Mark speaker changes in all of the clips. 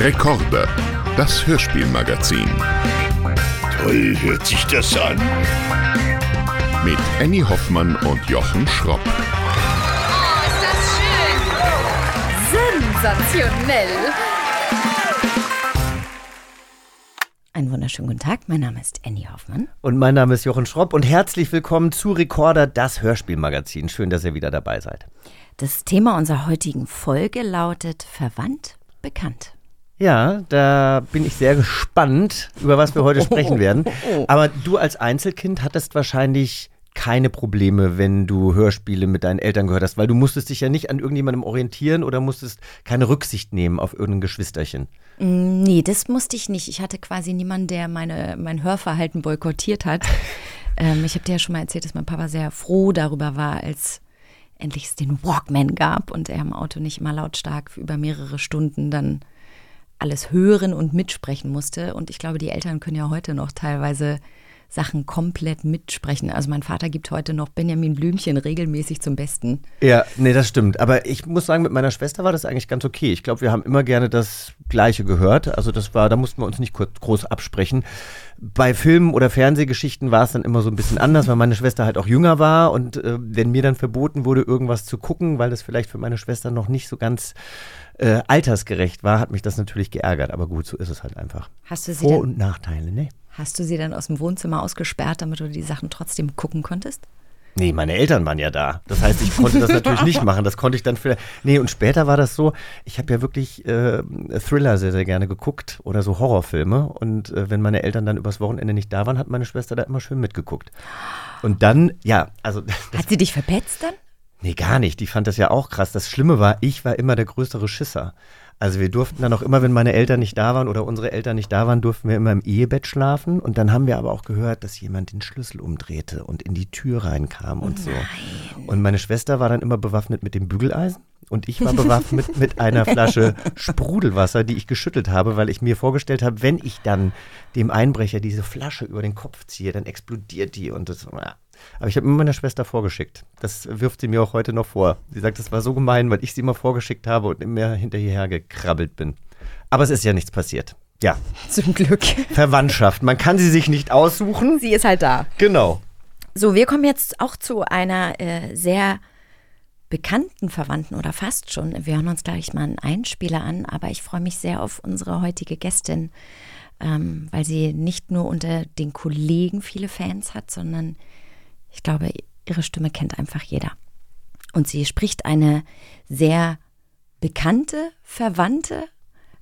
Speaker 1: Rekorde, das Hörspielmagazin.
Speaker 2: Toll hört sich das an.
Speaker 1: Mit Annie Hoffmann und Jochen Schropp.
Speaker 3: Oh, ist das schön! Sensationell!
Speaker 4: Einen wunderschönen guten Tag, mein Name ist Annie Hoffmann.
Speaker 5: Und mein Name ist Jochen Schropp und herzlich willkommen zu Recorder, das Hörspielmagazin. Schön, dass ihr wieder dabei seid.
Speaker 4: Das Thema unserer heutigen Folge lautet Verwandt, bekannt.
Speaker 5: Ja, da bin ich sehr gespannt, über was wir heute sprechen werden. Aber du als Einzelkind hattest wahrscheinlich keine Probleme, wenn du Hörspiele mit deinen Eltern gehört hast, weil du musstest dich ja nicht an irgendjemandem orientieren oder musstest keine Rücksicht nehmen auf irgendein Geschwisterchen.
Speaker 4: Mm, Nee, das musste ich nicht. Ich hatte quasi niemanden, der meine, mein Hörverhalten boykottiert hat. ähm, ich habe dir ja schon mal erzählt, dass mein Papa sehr froh darüber war, als endlich es den Walkman gab und er im Auto nicht immer lautstark über mehrere Stunden dann alles hören und mitsprechen musste. Und ich glaube, die Eltern können ja heute noch teilweise Sachen komplett mitsprechen. Also mein Vater gibt heute noch Benjamin Blümchen regelmäßig zum Besten.
Speaker 5: Ja, nee, das stimmt. Aber ich muss sagen, mit meiner Schwester war das eigentlich ganz okay. Ich glaube, wir haben immer gerne das Gleiche gehört. Also das war, da mussten wir uns nicht kurz, groß absprechen. Bei Filmen oder Fernsehgeschichten war es dann immer so ein bisschen anders, weil meine Schwester halt auch jünger war und äh, wenn mir dann verboten wurde, irgendwas zu gucken, weil das vielleicht für meine Schwester noch nicht so ganz äh, altersgerecht war, hat mich das natürlich geärgert. Aber gut, so ist es halt einfach.
Speaker 4: Hast du sie
Speaker 5: Vor- und Nachteile, ne?
Speaker 4: Hast du sie dann aus dem Wohnzimmer ausgesperrt, damit du die Sachen trotzdem gucken konntest?
Speaker 5: Nee, meine Eltern waren ja da. Das heißt, ich konnte das natürlich nicht machen. Das konnte ich dann vielleicht. Nee, und später war das so, ich habe ja wirklich äh, Thriller sehr, sehr gerne geguckt oder so Horrorfilme. Und äh, wenn meine Eltern dann übers Wochenende nicht da waren, hat meine Schwester da immer schön mitgeguckt. Und dann, ja, also.
Speaker 4: Hat sie dich verpetzt dann?
Speaker 5: nee, gar nicht. Die fand das ja auch krass. Das Schlimme war, ich war immer der größere Schisser. Also wir durften dann auch immer, wenn meine Eltern nicht da waren oder unsere Eltern nicht da waren, durften wir immer im Ehebett schlafen. Und dann haben wir aber auch gehört, dass jemand den Schlüssel umdrehte und in die Tür reinkam und so. Und meine Schwester war dann immer bewaffnet mit dem Bügeleisen. Und ich war bewaffnet mit einer Flasche Sprudelwasser, die ich geschüttelt habe, weil ich mir vorgestellt habe, wenn ich dann dem Einbrecher diese Flasche über den Kopf ziehe, dann explodiert die und das. Ja. Aber ich habe immer meiner Schwester vorgeschickt. Das wirft sie mir auch heute noch vor. Sie sagt, das war so gemein, weil ich sie immer vorgeschickt habe und immer hinterher gekrabbelt bin. Aber es ist ja nichts passiert. Ja,
Speaker 4: Zum Glück.
Speaker 5: Verwandtschaft. Man kann sie sich nicht aussuchen.
Speaker 4: Sie ist halt da.
Speaker 5: Genau.
Speaker 4: So, wir kommen jetzt auch zu einer äh, sehr bekannten Verwandten oder fast schon. Wir hören uns gleich mal einen Einspieler an, aber ich freue mich sehr auf unsere heutige Gästin, ähm, weil sie nicht nur unter den Kollegen viele Fans hat, sondern ich glaube, ihre Stimme kennt einfach jeder. Und sie spricht eine sehr bekannte Verwandte,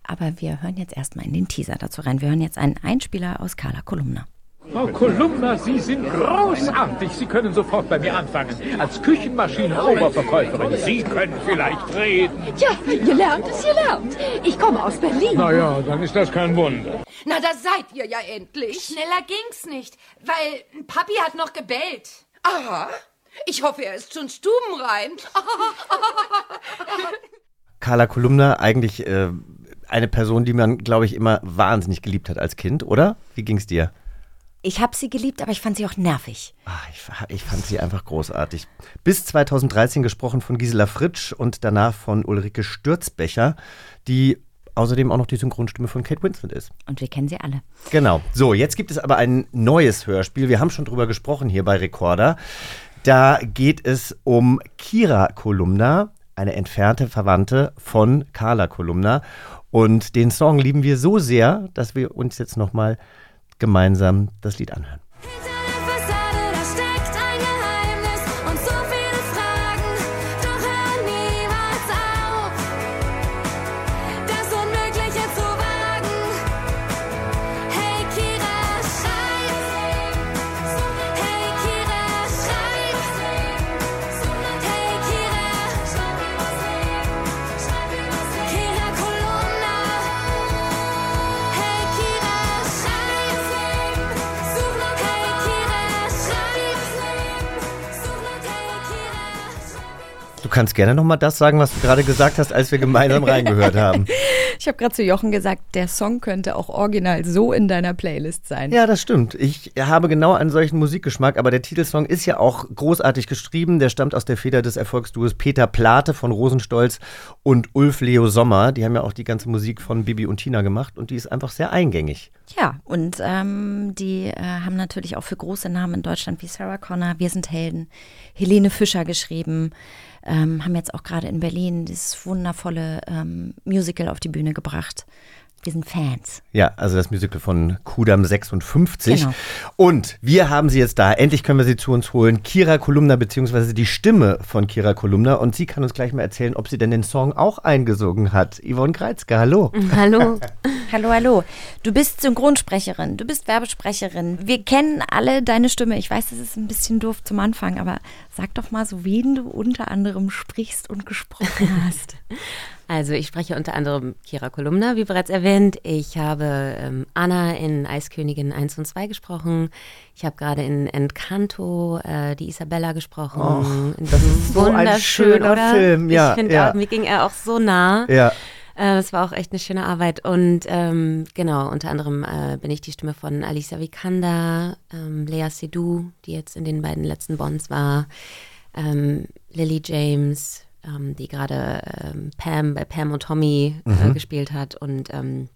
Speaker 4: aber wir hören jetzt erstmal in den Teaser dazu rein. Wir hören jetzt einen Einspieler aus Carla Kolumna.
Speaker 6: Frau Kolumna, Sie sind großartig. Sie können sofort bei mir anfangen. Als Küchenmaschinen-Oberverkäuferin. Sie können vielleicht reden.
Speaker 7: Ja, gelernt ist gelernt. Ich komme aus Berlin.
Speaker 6: Na ja, dann ist das kein Wunder.
Speaker 7: Na, da seid ihr ja endlich.
Speaker 3: Schneller ging's nicht, weil Papi hat noch gebellt.
Speaker 7: Aha. Ich hoffe, er ist schon stubenrein.
Speaker 5: Carla Kolumna, eigentlich äh, eine Person, die man, glaube ich, immer wahnsinnig geliebt hat als Kind, oder? Wie ging's dir?
Speaker 4: Ich habe sie geliebt, aber ich fand sie auch nervig.
Speaker 5: Ah, ich, ich fand sie einfach großartig. Bis 2013 gesprochen von Gisela Fritsch und danach von Ulrike Stürzbecher, die außerdem auch noch die Synchronstimme von Kate Winslet ist.
Speaker 4: Und wir kennen sie alle.
Speaker 5: Genau. So, jetzt gibt es aber ein neues Hörspiel. Wir haben schon drüber gesprochen hier bei Recorder. Da geht es um Kira Kolumna, eine entfernte Verwandte von Carla Kolumna. Und den Song lieben wir so sehr, dass wir uns jetzt nochmal gemeinsam das Lied anhören. Du kannst gerne nochmal das sagen, was du gerade gesagt hast, als wir gemeinsam reingehört haben.
Speaker 4: Ich habe gerade zu Jochen gesagt, der Song könnte auch original so in deiner Playlist sein.
Speaker 5: Ja, das stimmt. Ich habe genau einen solchen Musikgeschmack, aber der Titelsong ist ja auch großartig geschrieben. Der stammt aus der Feder des Erfolgsduos Peter Plate von Rosenstolz und Ulf Leo Sommer. Die haben ja auch die ganze Musik von Bibi und Tina gemacht und die ist einfach sehr eingängig.
Speaker 4: Ja, und ähm, die äh, haben natürlich auch für große Namen in Deutschland wie Sarah Connor, Wir sind Helden, Helene Fischer geschrieben, ähm, haben jetzt auch gerade in Berlin dieses wundervolle ähm, Musical auf die Bühne gebracht. Wir sind Fans.
Speaker 5: Ja, also das Musical von Kudam 56.
Speaker 4: Genau.
Speaker 5: Und wir haben sie jetzt da. Endlich können wir sie zu uns holen. Kira Kolumna, beziehungsweise die Stimme von Kira Kolumna. Und sie kann uns gleich mal erzählen, ob sie denn den Song auch eingesungen hat. Yvonne Kreizke, hallo.
Speaker 8: Hallo.
Speaker 4: Hallo, hallo. Du bist Synchronsprecherin, du bist Werbesprecherin. Wir kennen alle deine Stimme. Ich weiß, das ist ein bisschen doof zum Anfang, aber sag doch mal so, wen du unter anderem sprichst und gesprochen hast.
Speaker 8: Also ich spreche unter anderem Kira Kolumna, wie bereits erwähnt. Ich habe ähm, Anna in Eiskönigin 1 und 2 gesprochen. Ich habe gerade in Encanto äh, die Isabella gesprochen.
Speaker 5: das ist so ein schöner Film. Ja,
Speaker 8: ich finde
Speaker 5: ja.
Speaker 8: auch, mir ging er auch so nah.
Speaker 5: Ja.
Speaker 8: Äh, Es war auch echt eine schöne Arbeit. Und ähm, genau, unter anderem äh, bin ich die Stimme von Alicia Vikander, ähm, Lea Seydoux, die jetzt in den beiden letzten Bonds war, ähm, Lily James, ähm, die gerade ähm, Pam bei Pam und Tommy äh, gespielt hat und ähm,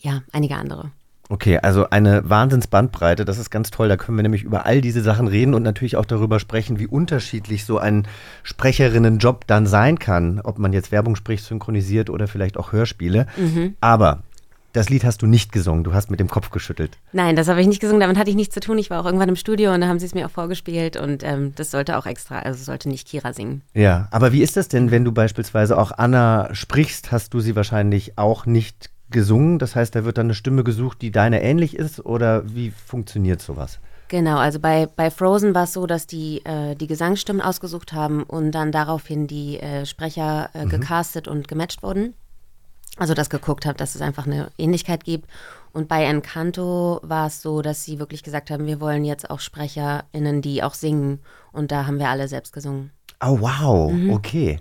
Speaker 8: ja, einige andere.
Speaker 5: Okay, also eine Wahnsinnsbandbreite, das ist ganz toll. Da können wir nämlich über all diese Sachen reden und natürlich auch darüber sprechen, wie unterschiedlich so ein Sprecherinnenjob dann sein kann. Ob man jetzt Werbung spricht, synchronisiert oder vielleicht auch Hörspiele. Aber das Lied hast du nicht gesungen, du hast mit dem Kopf geschüttelt.
Speaker 8: Nein, das habe ich nicht gesungen, damit hatte ich nichts zu tun. Ich war auch irgendwann im Studio und da haben sie es mir auch vorgespielt und ähm, das sollte auch extra, also sollte nicht Kira singen.
Speaker 5: Ja, aber wie ist das denn, wenn du beispielsweise auch Anna sprichst, hast du sie wahrscheinlich auch nicht gesungen? Das heißt, da wird dann eine Stimme gesucht, die deine ähnlich ist oder wie funktioniert sowas?
Speaker 8: Genau, also bei, bei Frozen war es so, dass die äh, die Gesangsstimmen ausgesucht haben und dann daraufhin die äh, Sprecher äh, gecastet und gematcht wurden. Also das geguckt habe, dass es einfach eine Ähnlichkeit gibt. Und bei Encanto war es so, dass sie wirklich gesagt haben, wir wollen jetzt auch SprecherInnen, die auch singen. Und da haben wir alle selbst gesungen.
Speaker 5: Oh, wow, okay.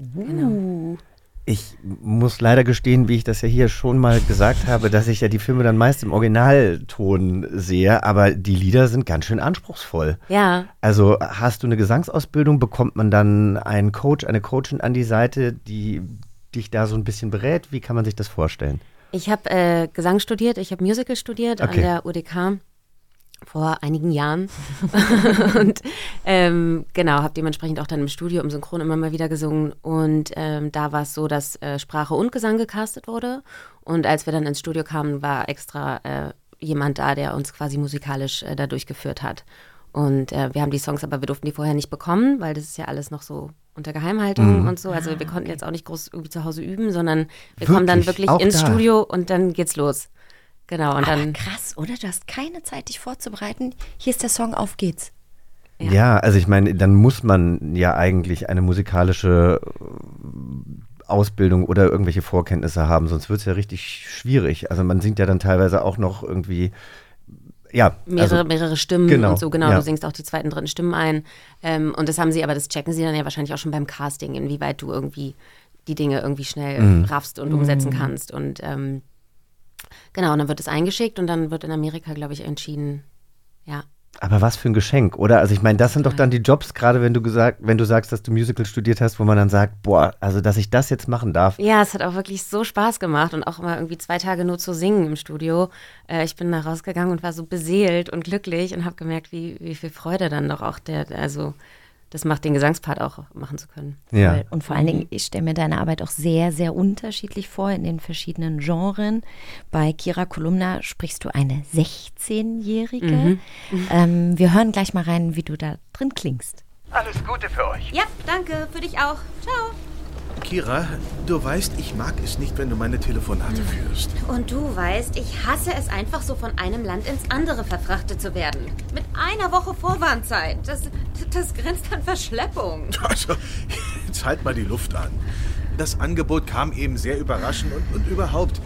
Speaker 5: Ich muss leider gestehen, wie ich das ja hier schon mal gesagt habe, dass ich ja die Filme dann meist im Originalton sehe, aber die Lieder sind ganz schön anspruchsvoll.
Speaker 8: Ja,
Speaker 5: Also hast du eine Gesangsausbildung, bekommt man dann einen Coach, eine Coachin an die Seite, die dich da so ein bisschen berät? Wie kann man sich das vorstellen?
Speaker 8: ich habe äh, Gesang studiert, ich habe Musical studiert
Speaker 5: Okay.
Speaker 8: an der UDK vor einigen Jahren. und ähm, genau, habe dementsprechend auch dann im Studio im Synchron immer mal wieder gesungen. Und ähm, da war es so, dass äh, Sprache und Gesang gecastet wurde. Und als wir dann ins Studio kamen, war extra äh, jemand da, der uns quasi musikalisch äh, da durchgeführt hat. Und äh, wir haben die Songs, aber wir durften die vorher nicht bekommen, weil das ist ja alles noch so unter Geheimhaltung
Speaker 5: Mhm.
Speaker 8: und so. Also wir konnten jetzt auch nicht groß irgendwie zu Hause üben, sondern wir kommen dann
Speaker 5: Wirklich?
Speaker 8: wirklich
Speaker 5: Auch
Speaker 8: ins
Speaker 5: da?
Speaker 8: Studio und dann geht's los. Genau, und
Speaker 4: Aber
Speaker 8: dann
Speaker 4: krass, oder? Du hast keine Zeit, dich vorzubereiten. Hier ist der Song, auf geht's.
Speaker 8: Ja.
Speaker 5: Ja, also ich meine, dann muss man ja eigentlich eine musikalische äh, Ausbildung oder irgendwelche Vorkenntnisse haben, sonst wird es ja richtig schwierig. Also man singt ja dann teilweise auch noch irgendwie, ja,
Speaker 8: mehrere,
Speaker 5: also,
Speaker 8: mehrere Stimmen
Speaker 5: genau,
Speaker 8: und so, genau,
Speaker 5: ja.
Speaker 8: du singst auch die zweiten, dritten Stimmen ein. Ähm, und das haben sie, aber das checken sie dann ja wahrscheinlich auch schon beim Casting, inwieweit du irgendwie die Dinge irgendwie schnell
Speaker 5: Mhm.
Speaker 8: raffst und umsetzen kannst. Und ähm, genau, und dann wird es eingeschickt und dann wird in Amerika, glaube ich, entschieden, ja.
Speaker 5: Aber was für ein Geschenk, oder? Also ich meine, das sind doch dann die Jobs, gerade wenn du gesagt, wenn du sagst, dass du Musical studiert hast, wo man dann sagt, boah, also dass ich das jetzt machen darf.
Speaker 8: Ja, es hat auch wirklich so Spaß gemacht und auch mal irgendwie zwei Tage nur zu singen im Studio. Äh, ich bin da rausgegangen und war so beseelt und glücklich und habe gemerkt, wie, wie viel Freude dann doch auch der, also das macht den Gesangspart auch machen zu können.
Speaker 5: Ja.
Speaker 4: Und vor allen Dingen, ich stelle mir deine Arbeit auch sehr, sehr unterschiedlich vor in den verschiedenen Genren. Bei Kira Kolumna sprichst du eine 16-Jährige. Ähm, wir hören gleich mal rein, wie du da drin klingst.
Speaker 9: Alles Gute für euch.
Speaker 3: Ja, danke. Für dich auch. Ciao.
Speaker 2: Kira, du weißt, ich mag es nicht, wenn du meine Telefonate führst.
Speaker 3: Und du weißt, ich hasse es einfach so von einem Land ins andere verfrachtet zu werden. Mit einer Woche Vorwarnzeit. Das, das grenzt an Verschleppung.
Speaker 2: Also, jetzt halt mal die Luft an. Das Angebot kam eben sehr überraschend und, und überhaupt,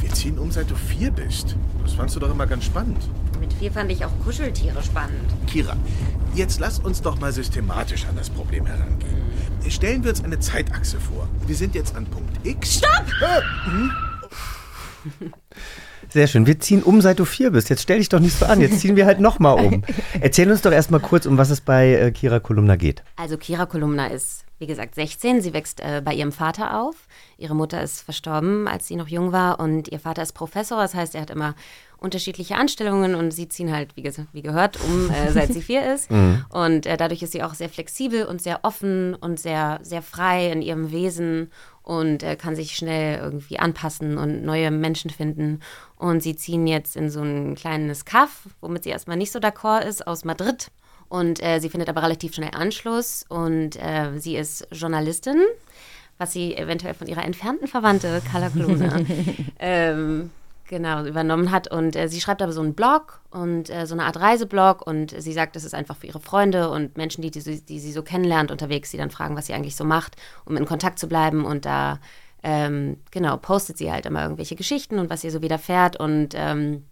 Speaker 2: wir ziehen um, seit du vier bist. Das fandst du doch immer ganz spannend.
Speaker 3: Mit vier fand ich auch Kuscheltiere spannend.
Speaker 2: Kira, jetzt lass uns doch mal systematisch an das Problem herangehen. Stellen wir uns eine Zeitachse vor. Wir sind jetzt an Punkt X. Stopp!
Speaker 5: Sehr schön. Wir ziehen um, seit du vier bist. Jetzt stell dich doch nicht so an. Jetzt ziehen wir halt nochmal um. Erzähl uns doch erstmal kurz, um was es bei äh, Kira Kolumna geht.
Speaker 8: Also Kira Kolumna ist, wie gesagt, 16. Sie wächst äh, bei ihrem Vater auf. Ihre Mutter ist verstorben, als sie noch jung war. Und ihr Vater ist Professor. Das heißt, er hat immer unterschiedliche Anstellungen und sie ziehen halt, wie, ges- wie gehört, um, äh, seit sie vier ist. Und äh, dadurch ist sie auch sehr flexibel und sehr offen und sehr, sehr frei in ihrem Wesen und äh, kann sich schnell irgendwie anpassen und neue Menschen finden. Und sie ziehen jetzt in so ein kleines Kaff, womit sie erstmal nicht so d'accord ist, aus Madrid. Und äh, sie findet aber relativ schnell Anschluss und äh, sie ist Journalistin, was sie eventuell von ihrer entfernten Verwandte Carla Kolumna ähm, genau übernommen hat. Und äh, sie schreibt aber so einen Blog und äh, so eine Art Reiseblog und sie sagt, das ist einfach für ihre Freunde und Menschen, die, die, sie- die sie so kennenlernt unterwegs, die dann fragen, was sie eigentlich so macht, um in Kontakt zu bleiben. Und da ähm, genau postet sie halt immer irgendwelche Geschichten und was ihr so widerfährt und ähm,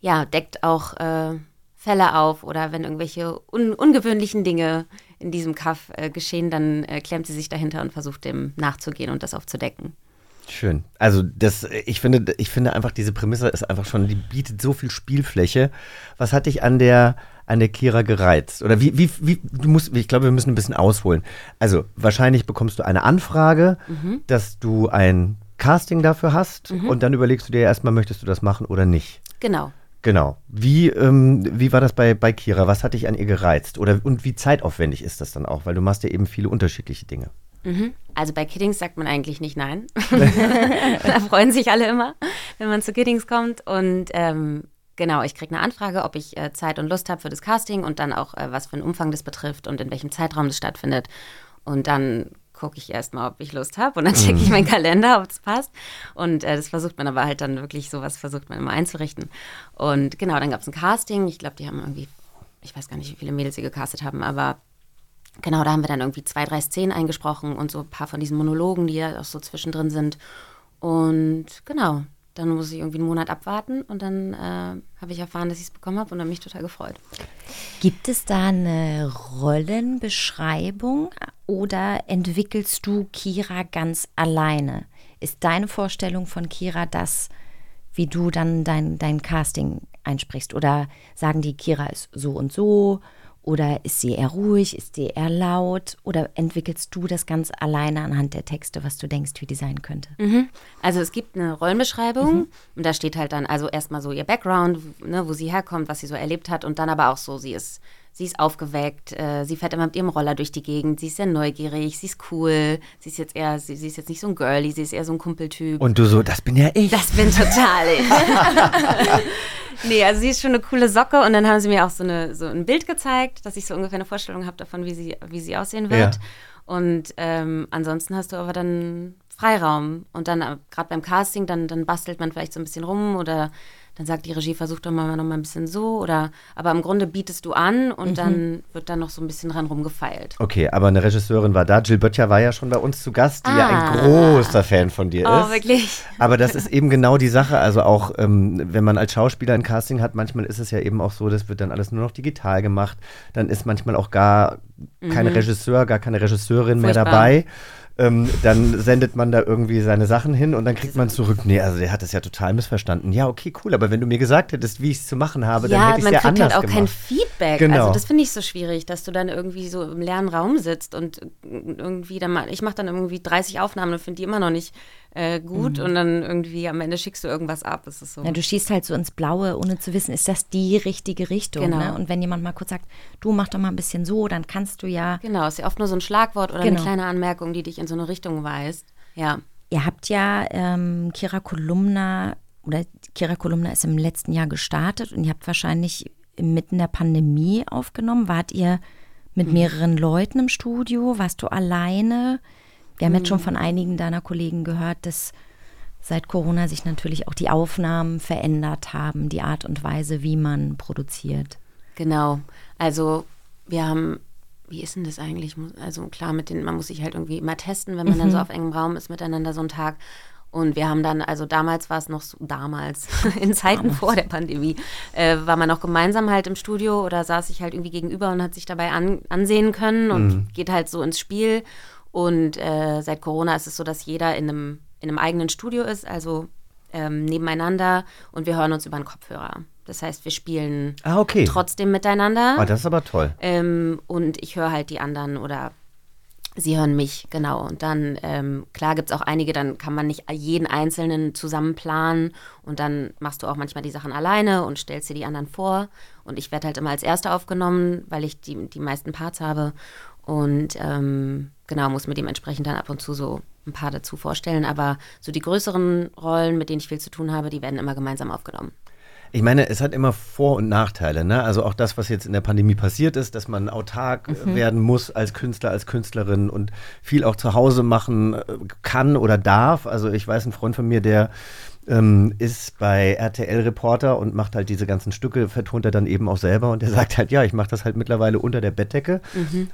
Speaker 8: ja, deckt auch äh, Fälle auf oder wenn irgendwelche un ungewöhnlichen Dinge in diesem Kaff äh, geschehen, dann äh, klemmt sie sich dahinter und versucht dem nachzugehen und das aufzudecken.
Speaker 5: Schön. Also das, ich finde, ich finde einfach diese Prämisse ist einfach schon, die bietet so viel Spielfläche. Was hat dich an der an der Kira gereizt? Oder wie, wie, wie, du musst, ich glaube, wir müssen ein bisschen ausholen. Also wahrscheinlich bekommst du eine Anfrage, dass du ein Casting dafür hast und dann überlegst du dir erstmal, möchtest du das machen oder nicht?
Speaker 8: Genau.
Speaker 5: Genau. Wie, ähm, wie war das bei, bei Kira? Was hat dich an ihr gereizt? Oder und wie zeitaufwendig ist das dann auch? Weil du machst ja eben viele unterschiedliche Dinge.
Speaker 8: Also bei Kiddings sagt man eigentlich nicht nein. da freuen sich alle immer, wenn man zu Kiddings kommt. Und ähm, genau, ich kriege eine Anfrage, ob ich äh, Zeit und Lust habe für das Casting und dann auch, äh, was für einen Umfang das betrifft und in welchem Zeitraum das stattfindet. Und dann gucke ich erstmal, ob ich Lust habe und dann checke ich meinen Kalender, ob es passt. Und äh, das versucht man aber halt dann wirklich, sowas versucht man immer einzurichten. Und genau, dann gab es ein Casting. Ich glaube, die haben irgendwie, ich weiß gar nicht, wie viele Mädels sie gecastet haben, aber Genau, da haben wir dann irgendwie zwei, drei Szenen eingesprochen und so ein paar von diesen Monologen, die ja auch so zwischendrin sind. Und genau, dann muss ich irgendwie einen Monat abwarten und dann äh, habe ich erfahren, dass ich es bekommen habe und dann mich total gefreut.
Speaker 4: Gibt es da eine Rollenbeschreibung oder entwickelst du Kira ganz alleine? Ist deine Vorstellung von Kira das, wie du dann dein, dein Casting einsprichst? Oder sagen die, Kira ist so und so? Oder ist sie eher ruhig? Ist sie eher laut? Oder entwickelst du das ganz alleine anhand der Texte, was du denkst, wie die sein könnte?
Speaker 8: Also es gibt eine Rollenbeschreibung und da steht halt dann also erstmal so ihr Background, ne, wo sie herkommt, was sie so erlebt hat und dann aber auch so, sie ist, sie ist aufgeweckt, äh, sie fährt immer mit ihrem Roller durch die Gegend, sie ist sehr neugierig, sie ist cool, sie ist jetzt eher, sie, sie ist jetzt nicht so ein Girlie, sie ist eher so ein Kumpeltyp.
Speaker 5: Und du so, das bin ja ich.
Speaker 8: Das bin total ich. nee, also sie ist schon eine coole Socke und dann haben sie mir auch so, eine, so ein Bild gezeigt, dass ich so ungefähr eine Vorstellung habe davon, wie sie, wie sie aussehen wird.
Speaker 5: Ja.
Speaker 8: Und ähm, ansonsten hast du aber dann Freiraum. Und dann äh, gerade beim Casting, dann, dann bastelt man vielleicht so ein bisschen rum oder dann sagt die Regie, versuch doch mal noch mal ein bisschen so oder aber im Grunde bietest du an und dann wird dann noch so ein bisschen dran rumgefeilt.
Speaker 5: Okay, aber eine Regisseurin war da. Jill Böttcher war ja schon bei uns zu Gast, die ja ein
Speaker 8: Ah.
Speaker 5: großer Fan von dir
Speaker 8: Oh,
Speaker 5: ist.
Speaker 8: wirklich?
Speaker 5: Aber das ist eben genau die Sache. Also auch, ähm, wenn man als Schauspieler ein Casting hat, manchmal ist es ja eben auch so, das wird dann alles nur noch digital gemacht. Dann ist manchmal auch gar kein Regisseur, gar keine Regisseurin mehr
Speaker 8: Mhm. Furchtbar.
Speaker 5: dabei. Ähm, dann sendet man da irgendwie seine Sachen hin und dann kriegt man zurück. Nee, also der hat es ja total missverstanden. Ja, okay, cool. Aber wenn du mir gesagt hättest, wie ich es zu machen habe, dann
Speaker 8: ja,
Speaker 5: hätte ich es ja
Speaker 8: kriegt
Speaker 5: anders
Speaker 8: halt auch kein
Speaker 5: gemacht.
Speaker 8: Feedback.
Speaker 5: Genau.
Speaker 8: Also das finde ich so schwierig, dass du dann irgendwie so im leeren Raum sitzt und irgendwie dann mal, ich mache dann irgendwie 30 Aufnahmen und finde die immer noch nicht äh, gut
Speaker 5: Mhm.
Speaker 8: und dann irgendwie am Ende schickst du irgendwas ab. Ist so.
Speaker 4: Ja, du schießt halt so ins Blaue, ohne zu wissen, ist das die richtige Richtung.
Speaker 8: Genau.
Speaker 4: Ne? Und wenn jemand mal kurz sagt, du mach doch mal ein bisschen so, dann kannst du ja.
Speaker 8: genau, ist ja oft nur so ein Schlagwort oder
Speaker 4: Genau.
Speaker 8: eine kleine Anmerkung, die dich in so eine Richtung weist. Ja.
Speaker 4: Ihr habt ja ähm, Kira Kolumna oder Kira Kolumna ist im letzten Jahr gestartet und ihr habt wahrscheinlich mitten der Pandemie aufgenommen. Wart ihr mit mehreren Leuten im Studio? Warst du alleine? Wir haben jetzt schon von einigen deiner Kollegen gehört, dass seit Corona sich natürlich auch die Aufnahmen verändert haben, die Art und Weise, wie man produziert.
Speaker 8: Genau. Also wir haben, wie ist denn das eigentlich? Also klar, mit den, man muss sich halt irgendwie immer testen, wenn man dann so auf engem Raum ist miteinander so einen Tag. Und wir haben dann, also damals war es noch so, damals, in Zeiten vor der Pandemie, äh, war man auch gemeinsam halt im Studio oder saß sich halt irgendwie gegenüber und hat sich dabei an, ansehen können und geht halt so ins Spiel. Und äh, seit Corona ist es so, dass jeder in einem, in einem eigenen Studio ist. Also ähm, nebeneinander und wir hören uns über einen Kopfhörer. Das heißt, wir spielen
Speaker 5: Ah, okay.
Speaker 8: trotzdem miteinander.
Speaker 5: Ah, das ist aber toll.
Speaker 8: Ähm, und ich höre halt die anderen oder sie hören mich, genau. Und dann, ähm, klar gibt es auch einige, dann kann man nicht jeden Einzelnen zusammen planen und dann machst du auch manchmal die Sachen alleine und stellst dir die anderen vor. Und ich werde halt immer als Erste aufgenommen, weil ich die, die meisten Parts habe. Und ähm, genau, muss mir dementsprechend dann ab und zu so ein paar dazu vorstellen. Aber so die größeren Rollen, mit denen ich viel zu tun habe, die werden immer gemeinsam aufgenommen.
Speaker 5: Ich meine, es hat immer Vor- und Nachteile. Ne? Also auch das, was jetzt in der Pandemie passiert ist, dass man autark äh,
Speaker 8: Mhm.
Speaker 5: werden muss als Künstler, als Künstlerin und viel auch zu Hause machen äh, kann oder darf. Also ich weiß, ein Freund von mir, der ähm, ist bei RTL Reporter und macht halt diese ganzen Stücke, vertont er dann eben auch selber und er sagt halt, ja, ich mache das halt mittlerweile unter der Bettdecke.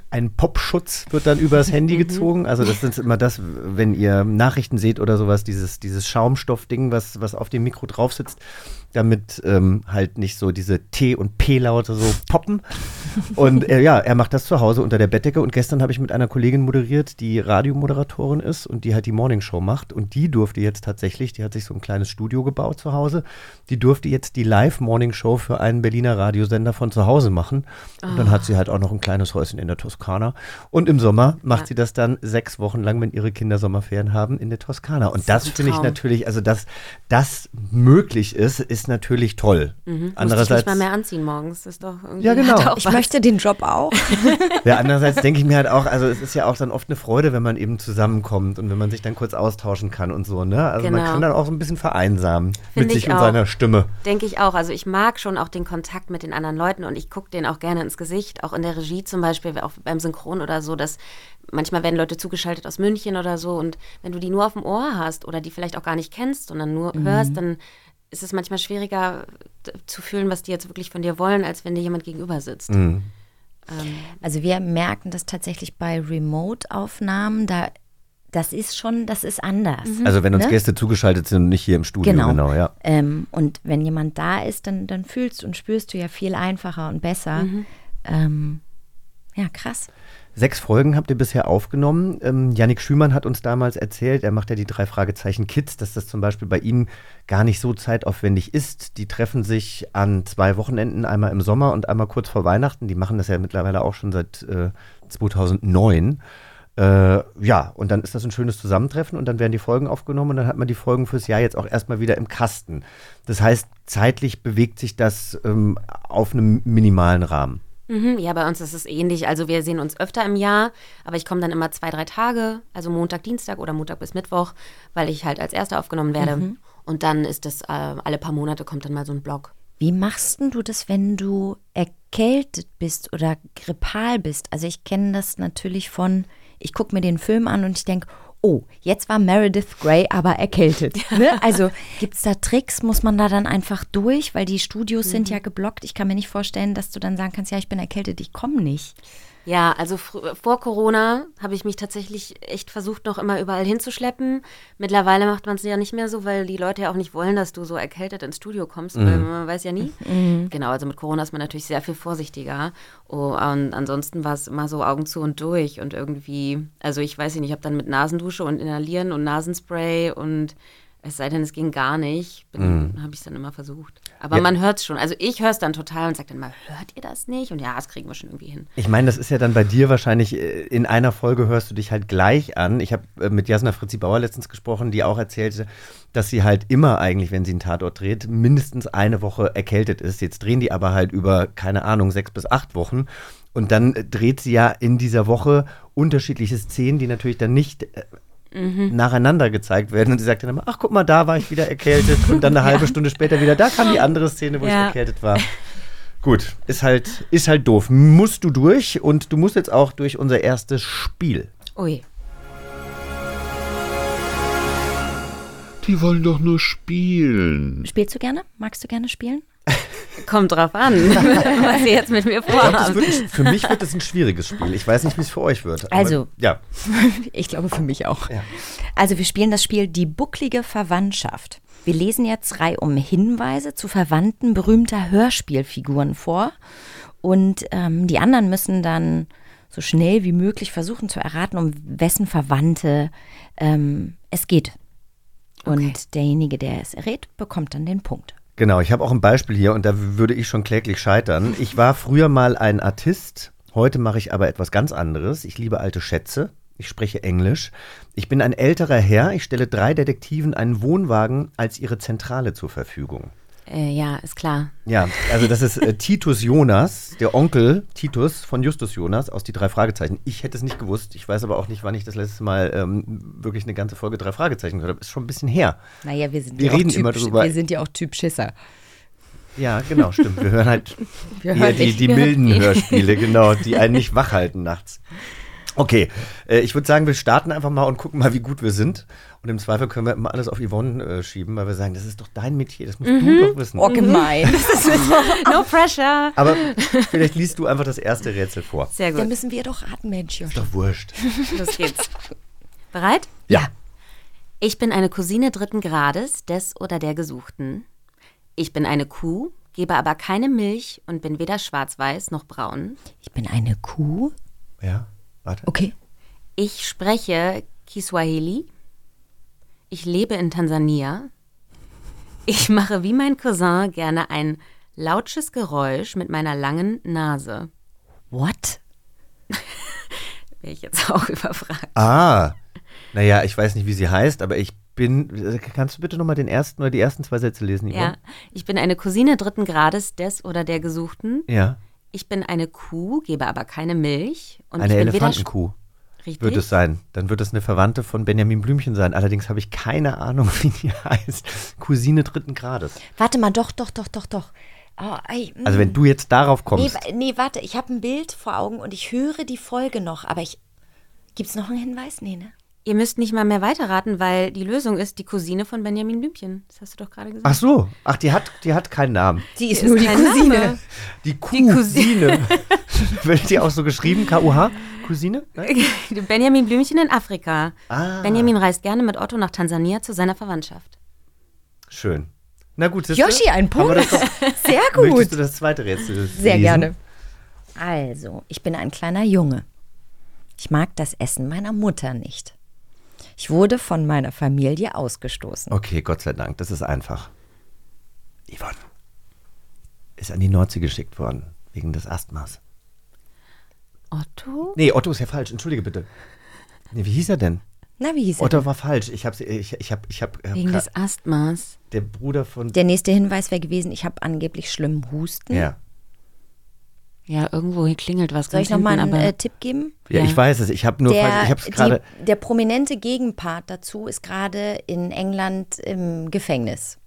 Speaker 5: Ein Popschutz wird dann übers Handy gezogen. Also das ist immer das, wenn ihr Nachrichten seht oder sowas, dieses, dieses Schaumstoffding, was, was auf dem Mikro drauf sitzt, damit ähm, halt nicht so diese T- und P-Laute so poppen. Und äh, ja, er macht das zu Hause unter der Bettdecke. Und gestern habe ich mit einer Kollegin moderiert, die Radiomoderatorin ist und die halt die Morningshow macht. Und die durfte jetzt tatsächlich, die hat sich so ein kleines Studio gebaut zu Hause, die durfte jetzt die Live-Morningshow für einen Berliner Radiosender von zu Hause machen. Und dann hat sie halt auch noch ein kleines Häuschen in der Toskana. Und im Sommer macht sie das dann sechs Wochen lang, wenn ihre Kinder Sommerferien haben, in der Toskana. Und das
Speaker 8: ein
Speaker 5: finde ich natürlich, also dass das möglich ist, ist natürlich toll.
Speaker 8: Mhm. Musste ich
Speaker 5: Andererseits,
Speaker 8: nicht mal mehr anziehen morgens. Das ist doch irgendwie
Speaker 5: Ja, genau.
Speaker 4: Ich
Speaker 8: was.
Speaker 4: Möchte den Job auch.
Speaker 5: ja, andererseits denke ich mir halt auch, also es ist ja auch dann oft eine Freude, wenn man eben zusammenkommt und wenn man sich dann kurz austauschen kann und so, ne? Also man
Speaker 8: Genau.
Speaker 5: kann dann auch so ein bisschen vereinsamen mit
Speaker 8: Finde
Speaker 5: sich
Speaker 8: ich
Speaker 5: und
Speaker 8: auch.
Speaker 5: seiner Stimme.
Speaker 8: Denke ich auch. Also ich mag schon auch den Kontakt mit den anderen Leuten und ich gucke denen auch gerne ins Gesicht, auch in der Regie zum Beispiel, auch beim Synchron oder so, dass manchmal werden Leute zugeschaltet aus München oder so und wenn du die nur auf dem Ohr hast oder die vielleicht auch gar nicht kennst, sondern nur hörst, dann ist es manchmal schwieriger zu fühlen, was die jetzt wirklich von dir wollen, als wenn dir jemand gegenüber sitzt.
Speaker 5: Mhm.
Speaker 8: Ähm,
Speaker 4: Also wir merken das tatsächlich bei Remote-Aufnahmen, da das ist schon, das ist anders.
Speaker 5: Also wenn uns
Speaker 4: Ne?
Speaker 5: Gäste zugeschaltet sind und nicht hier im Studio,
Speaker 4: Genau.
Speaker 5: genau, ja.
Speaker 4: Ähm, und wenn jemand da ist, dann, dann fühlst und spürst du ja viel einfacher und besser. Ähm, ja, krass.
Speaker 5: Sechs Folgen habt ihr bisher aufgenommen. Ähm, Schümann hat uns damals erzählt, er macht ja die drei Fragezeichen Kids, dass das zum Beispiel bei ihm gar nicht so zeitaufwendig ist. Die treffen sich an zwei Wochenenden, einmal im Sommer und einmal kurz vor Weihnachten. Die machen das ja mittlerweile auch schon seit äh, 2009. Äh, ja, und dann ist das ein schönes Zusammentreffen und dann werden die Folgen aufgenommen und dann hat man die Folgen fürs Jahr jetzt auch erstmal wieder im Kasten. Das heißt, zeitlich bewegt sich das ähm, auf einem minimalen Rahmen.
Speaker 8: Mhm, ja, bei uns ist es ähnlich. Also wir sehen uns öfter im Jahr, aber ich komme dann immer zwei, drei Tage, also Montag, Dienstag oder Montag bis Mittwoch, weil ich halt als Erster aufgenommen werde. Und dann ist das, äh, alle paar Monate kommt dann mal so ein Blog.
Speaker 4: Wie machst denn du das, wenn du erkältet bist oder grippal bist? Also ich kenne das natürlich von, ich gucke mir den Film an und ich denke, oh, jetzt war Meredith Grey aber erkältet. Ne? Also gibt es da Tricks? Muss man da dann einfach durch? Weil die Studios sind ja geblockt. Ich kann mir nicht vorstellen, dass du dann sagen kannst, ja, ich bin erkältet, ich komme nicht.
Speaker 8: Ja, also vor Corona habe ich mich tatsächlich echt versucht, noch immer überall hinzuschleppen. Mittlerweile macht man es ja nicht mehr so, weil die Leute ja auch nicht wollen, dass du so erkältet ins Studio kommst, weil man weiß ja nie. Genau, also mit Corona ist man natürlich sehr viel vorsichtiger. Oh, und ansonsten war es immer so Augen zu und durch und irgendwie, also ich weiß nicht, ich habe dann mit Nasendusche und Inhalieren und Nasenspray und es sei denn, es ging gar nicht, bin habe ich es dann immer versucht. Aber
Speaker 5: Ja.
Speaker 8: man hört es schon. Also ich höre es dann total und sage dann mal, hört ihr das nicht? Und ja, das kriegen wir schon irgendwie hin.
Speaker 5: Ich meine, das ist ja dann bei dir wahrscheinlich, äh, in einer Folge hörst du dich halt gleich an. Ich habe äh, mit Jasna Fritzi Bauer letztens gesprochen, die auch erzählte, dass sie halt immer eigentlich, wenn sie einen Tatort dreht, mindestens eine Woche erkältet ist. Jetzt drehen die aber halt über, keine Ahnung, sechs bis acht Wochen. Und dann äh, dreht sie ja in dieser Woche unterschiedliche Szenen, die natürlich dann nicht äh, nacheinander gezeigt werden. Und sie sagt dann immer, ach guck mal, da war ich wieder erkältet. Und dann eine halbe Stunde später wieder, da kam die andere Szene, wo ich
Speaker 8: Ja.
Speaker 5: erkältet war. Gut, ist halt, ist halt doof. Musst du durch und du musst jetzt auch durch unser erstes Spiel.
Speaker 8: Ui.
Speaker 1: Die wollen doch nur spielen.
Speaker 4: Spielst du gerne? Magst du gerne spielen?
Speaker 8: Kommt drauf an, was ihr jetzt mit mir vorhabt.
Speaker 5: für mich wird das ein schwieriges Spiel. Ich weiß nicht, wie es für euch wird. aber-
Speaker 4: Also-
Speaker 5: Ja.
Speaker 4: Ich glaube für mich auch.
Speaker 5: Ja.
Speaker 4: Also wir spielen das Spiel Die bucklige Verwandtschaft. Wir lesen jetzt reihum Hinweise zu Verwandten berühmter Hörspielfiguren vor. Und ähm, die anderen müssen dann so schnell wie möglich versuchen zu erraten, um wessen Verwandte ähm, es geht. Und derjenige, der es errät, bekommt dann den Punkt.
Speaker 5: Genau, ich habe auch ein Beispiel hier und da würde ich schon kläglich scheitern. Ich war früher mal ein Artist, heute mache ich aber etwas ganz anderes. Ich liebe alte Schätze. Ich spreche Englisch. Ich bin ein älterer Herr. Ich stelle drei Detektiven einen Wohnwagen als ihre Zentrale zur Verfügung.
Speaker 8: Äh, ja, ist klar.
Speaker 5: Ja, also das ist äh, Titus Jonas, der Onkel Titus von Justus Jonas aus die drei Fragezeichen. Ich hätte es nicht gewusst. Ich weiß aber auch nicht, wann ich das letzte Mal ähm, wirklich eine ganze Folge drei Fragezeichen gehört habe. Ist schon ein bisschen her.
Speaker 4: Naja, wir sind
Speaker 5: Wir
Speaker 4: ja auch
Speaker 5: reden
Speaker 4: typ,
Speaker 5: immer drüber.
Speaker 4: Wir sind ja auch Typ Schisser.
Speaker 5: Ja, genau, stimmt. Wir hören halt
Speaker 4: Wir
Speaker 5: eher
Speaker 4: hören
Speaker 5: die, die milden. Hörspiele, genau, die einen nicht wach halten nachts. Okay, äh, ich würde sagen, wir starten einfach mal und gucken mal, wie gut wir sind. Und im Zweifel können wir immer alles auf Yvonne äh, schieben, weil wir sagen, das ist doch dein Metier, das musst du doch wissen.
Speaker 4: Oh, gemein.
Speaker 8: No pressure.
Speaker 5: Aber vielleicht liest du einfach das erste Rätsel vor.
Speaker 8: Sehr
Speaker 4: Dann
Speaker 8: gut.
Speaker 4: müssen wir doch raten, Mensch.
Speaker 5: Ist doch wurscht.
Speaker 8: Los geht's. Bereit?
Speaker 5: Ja.
Speaker 8: Ich bin eine Cousine dritten Grades des oder der Gesuchten. Ich bin eine Kuh, gebe aber keine Milch und bin weder schwarz-weiß noch braun.
Speaker 4: Ich bin eine Kuh.
Speaker 5: Ja, warte.
Speaker 4: Okay.
Speaker 8: Ich spreche Kiswahili. Ich lebe in Tansania. Ich mache wie mein Cousin gerne ein lautsches Geräusch mit meiner langen Nase.
Speaker 4: What?
Speaker 8: Wäre ich jetzt auch überfragt.
Speaker 5: Ah, naja, ich weiß nicht, wie sie heißt, aber ich bin. Kannst du bitte nochmal den ersten oder die ersten zwei Sätze lesen, Yvonne?
Speaker 8: Ja, ich bin eine Cousine dritten Grades des oder der Gesuchten.
Speaker 5: Ja.
Speaker 8: Ich bin eine Kuh, gebe aber keine Milch. Und
Speaker 5: Eine
Speaker 8: ich bin weder
Speaker 5: Elefantenkuh.
Speaker 8: Richtig.
Speaker 5: Wird es sein. Dann wird es eine Verwandte von Benjamin Blümchen sein. Allerdings habe ich keine Ahnung, wie die heißt. Cousine dritten Grades.
Speaker 4: Warte mal, doch, doch, doch, doch, doch. Oh, mm.
Speaker 5: Also wenn du jetzt darauf
Speaker 4: nee,
Speaker 5: kommst.
Speaker 4: wa- nee, warte, ich habe ein Bild vor Augen und ich höre die Folge noch, aber ich. Gibt's noch einen Hinweis? Nee, ne?
Speaker 8: Ihr müsst nicht mal mehr weiterraten, weil die Lösung ist die Cousine von Benjamin Blümchen. Das hast du doch gerade gesagt.
Speaker 5: Ach so, ach, die hat, die hat keinen Namen.
Speaker 4: Sie ist
Speaker 8: Hier
Speaker 4: nur die Cousine.
Speaker 8: Name.
Speaker 5: Die Cousine. Wird die auch so geschrieben? K-U-H? Cousine? Nein?
Speaker 8: Benjamin Blümchen in Afrika.
Speaker 5: Ah.
Speaker 8: Benjamin reist gerne mit Otto nach Tansania zu seiner Verwandtschaft.
Speaker 5: Schön. Na gut, siehste,
Speaker 4: Yoshi, ein Punkt.
Speaker 5: doch-
Speaker 4: Sehr
Speaker 5: Möchtest
Speaker 4: gut.
Speaker 5: du das zweite Rätsel
Speaker 4: Sehr
Speaker 5: lesen?
Speaker 4: gerne. Also, ich bin ein kleiner Junge. Ich mag das Essen meiner Mutter nicht. Ich wurde von meiner Familie ausgestoßen.
Speaker 5: Okay, Gott sei Dank, das ist einfach. Yvonne ist an die Nordsee geschickt worden, wegen des Asthmas.
Speaker 8: Otto?
Speaker 5: Nee, Otto ist ja falsch, entschuldige bitte. Nee, wie hieß er denn?
Speaker 4: Na, wie hieß er?
Speaker 5: Otto war falsch. Ich hab's, ich, ich hab, ich hab,
Speaker 8: Wegen des Asthmas.
Speaker 5: der Bruder von.
Speaker 4: Der nächste Hinweis wäre gewesen, ich habe angeblich schlimmen Husten.
Speaker 5: ja.
Speaker 8: Ja, irgendwo hier klingelt was.
Speaker 4: Soll ich
Speaker 8: ganz
Speaker 4: noch mal
Speaker 8: hinten,
Speaker 4: einen
Speaker 8: aber
Speaker 4: äh, Tipp geben?
Speaker 5: ja, ich weiß es. Ich habe nur, falsch, ich habe es
Speaker 4: die,
Speaker 5: gerade.
Speaker 4: der prominente Gegenpart dazu ist gerade in England im Gefängnis.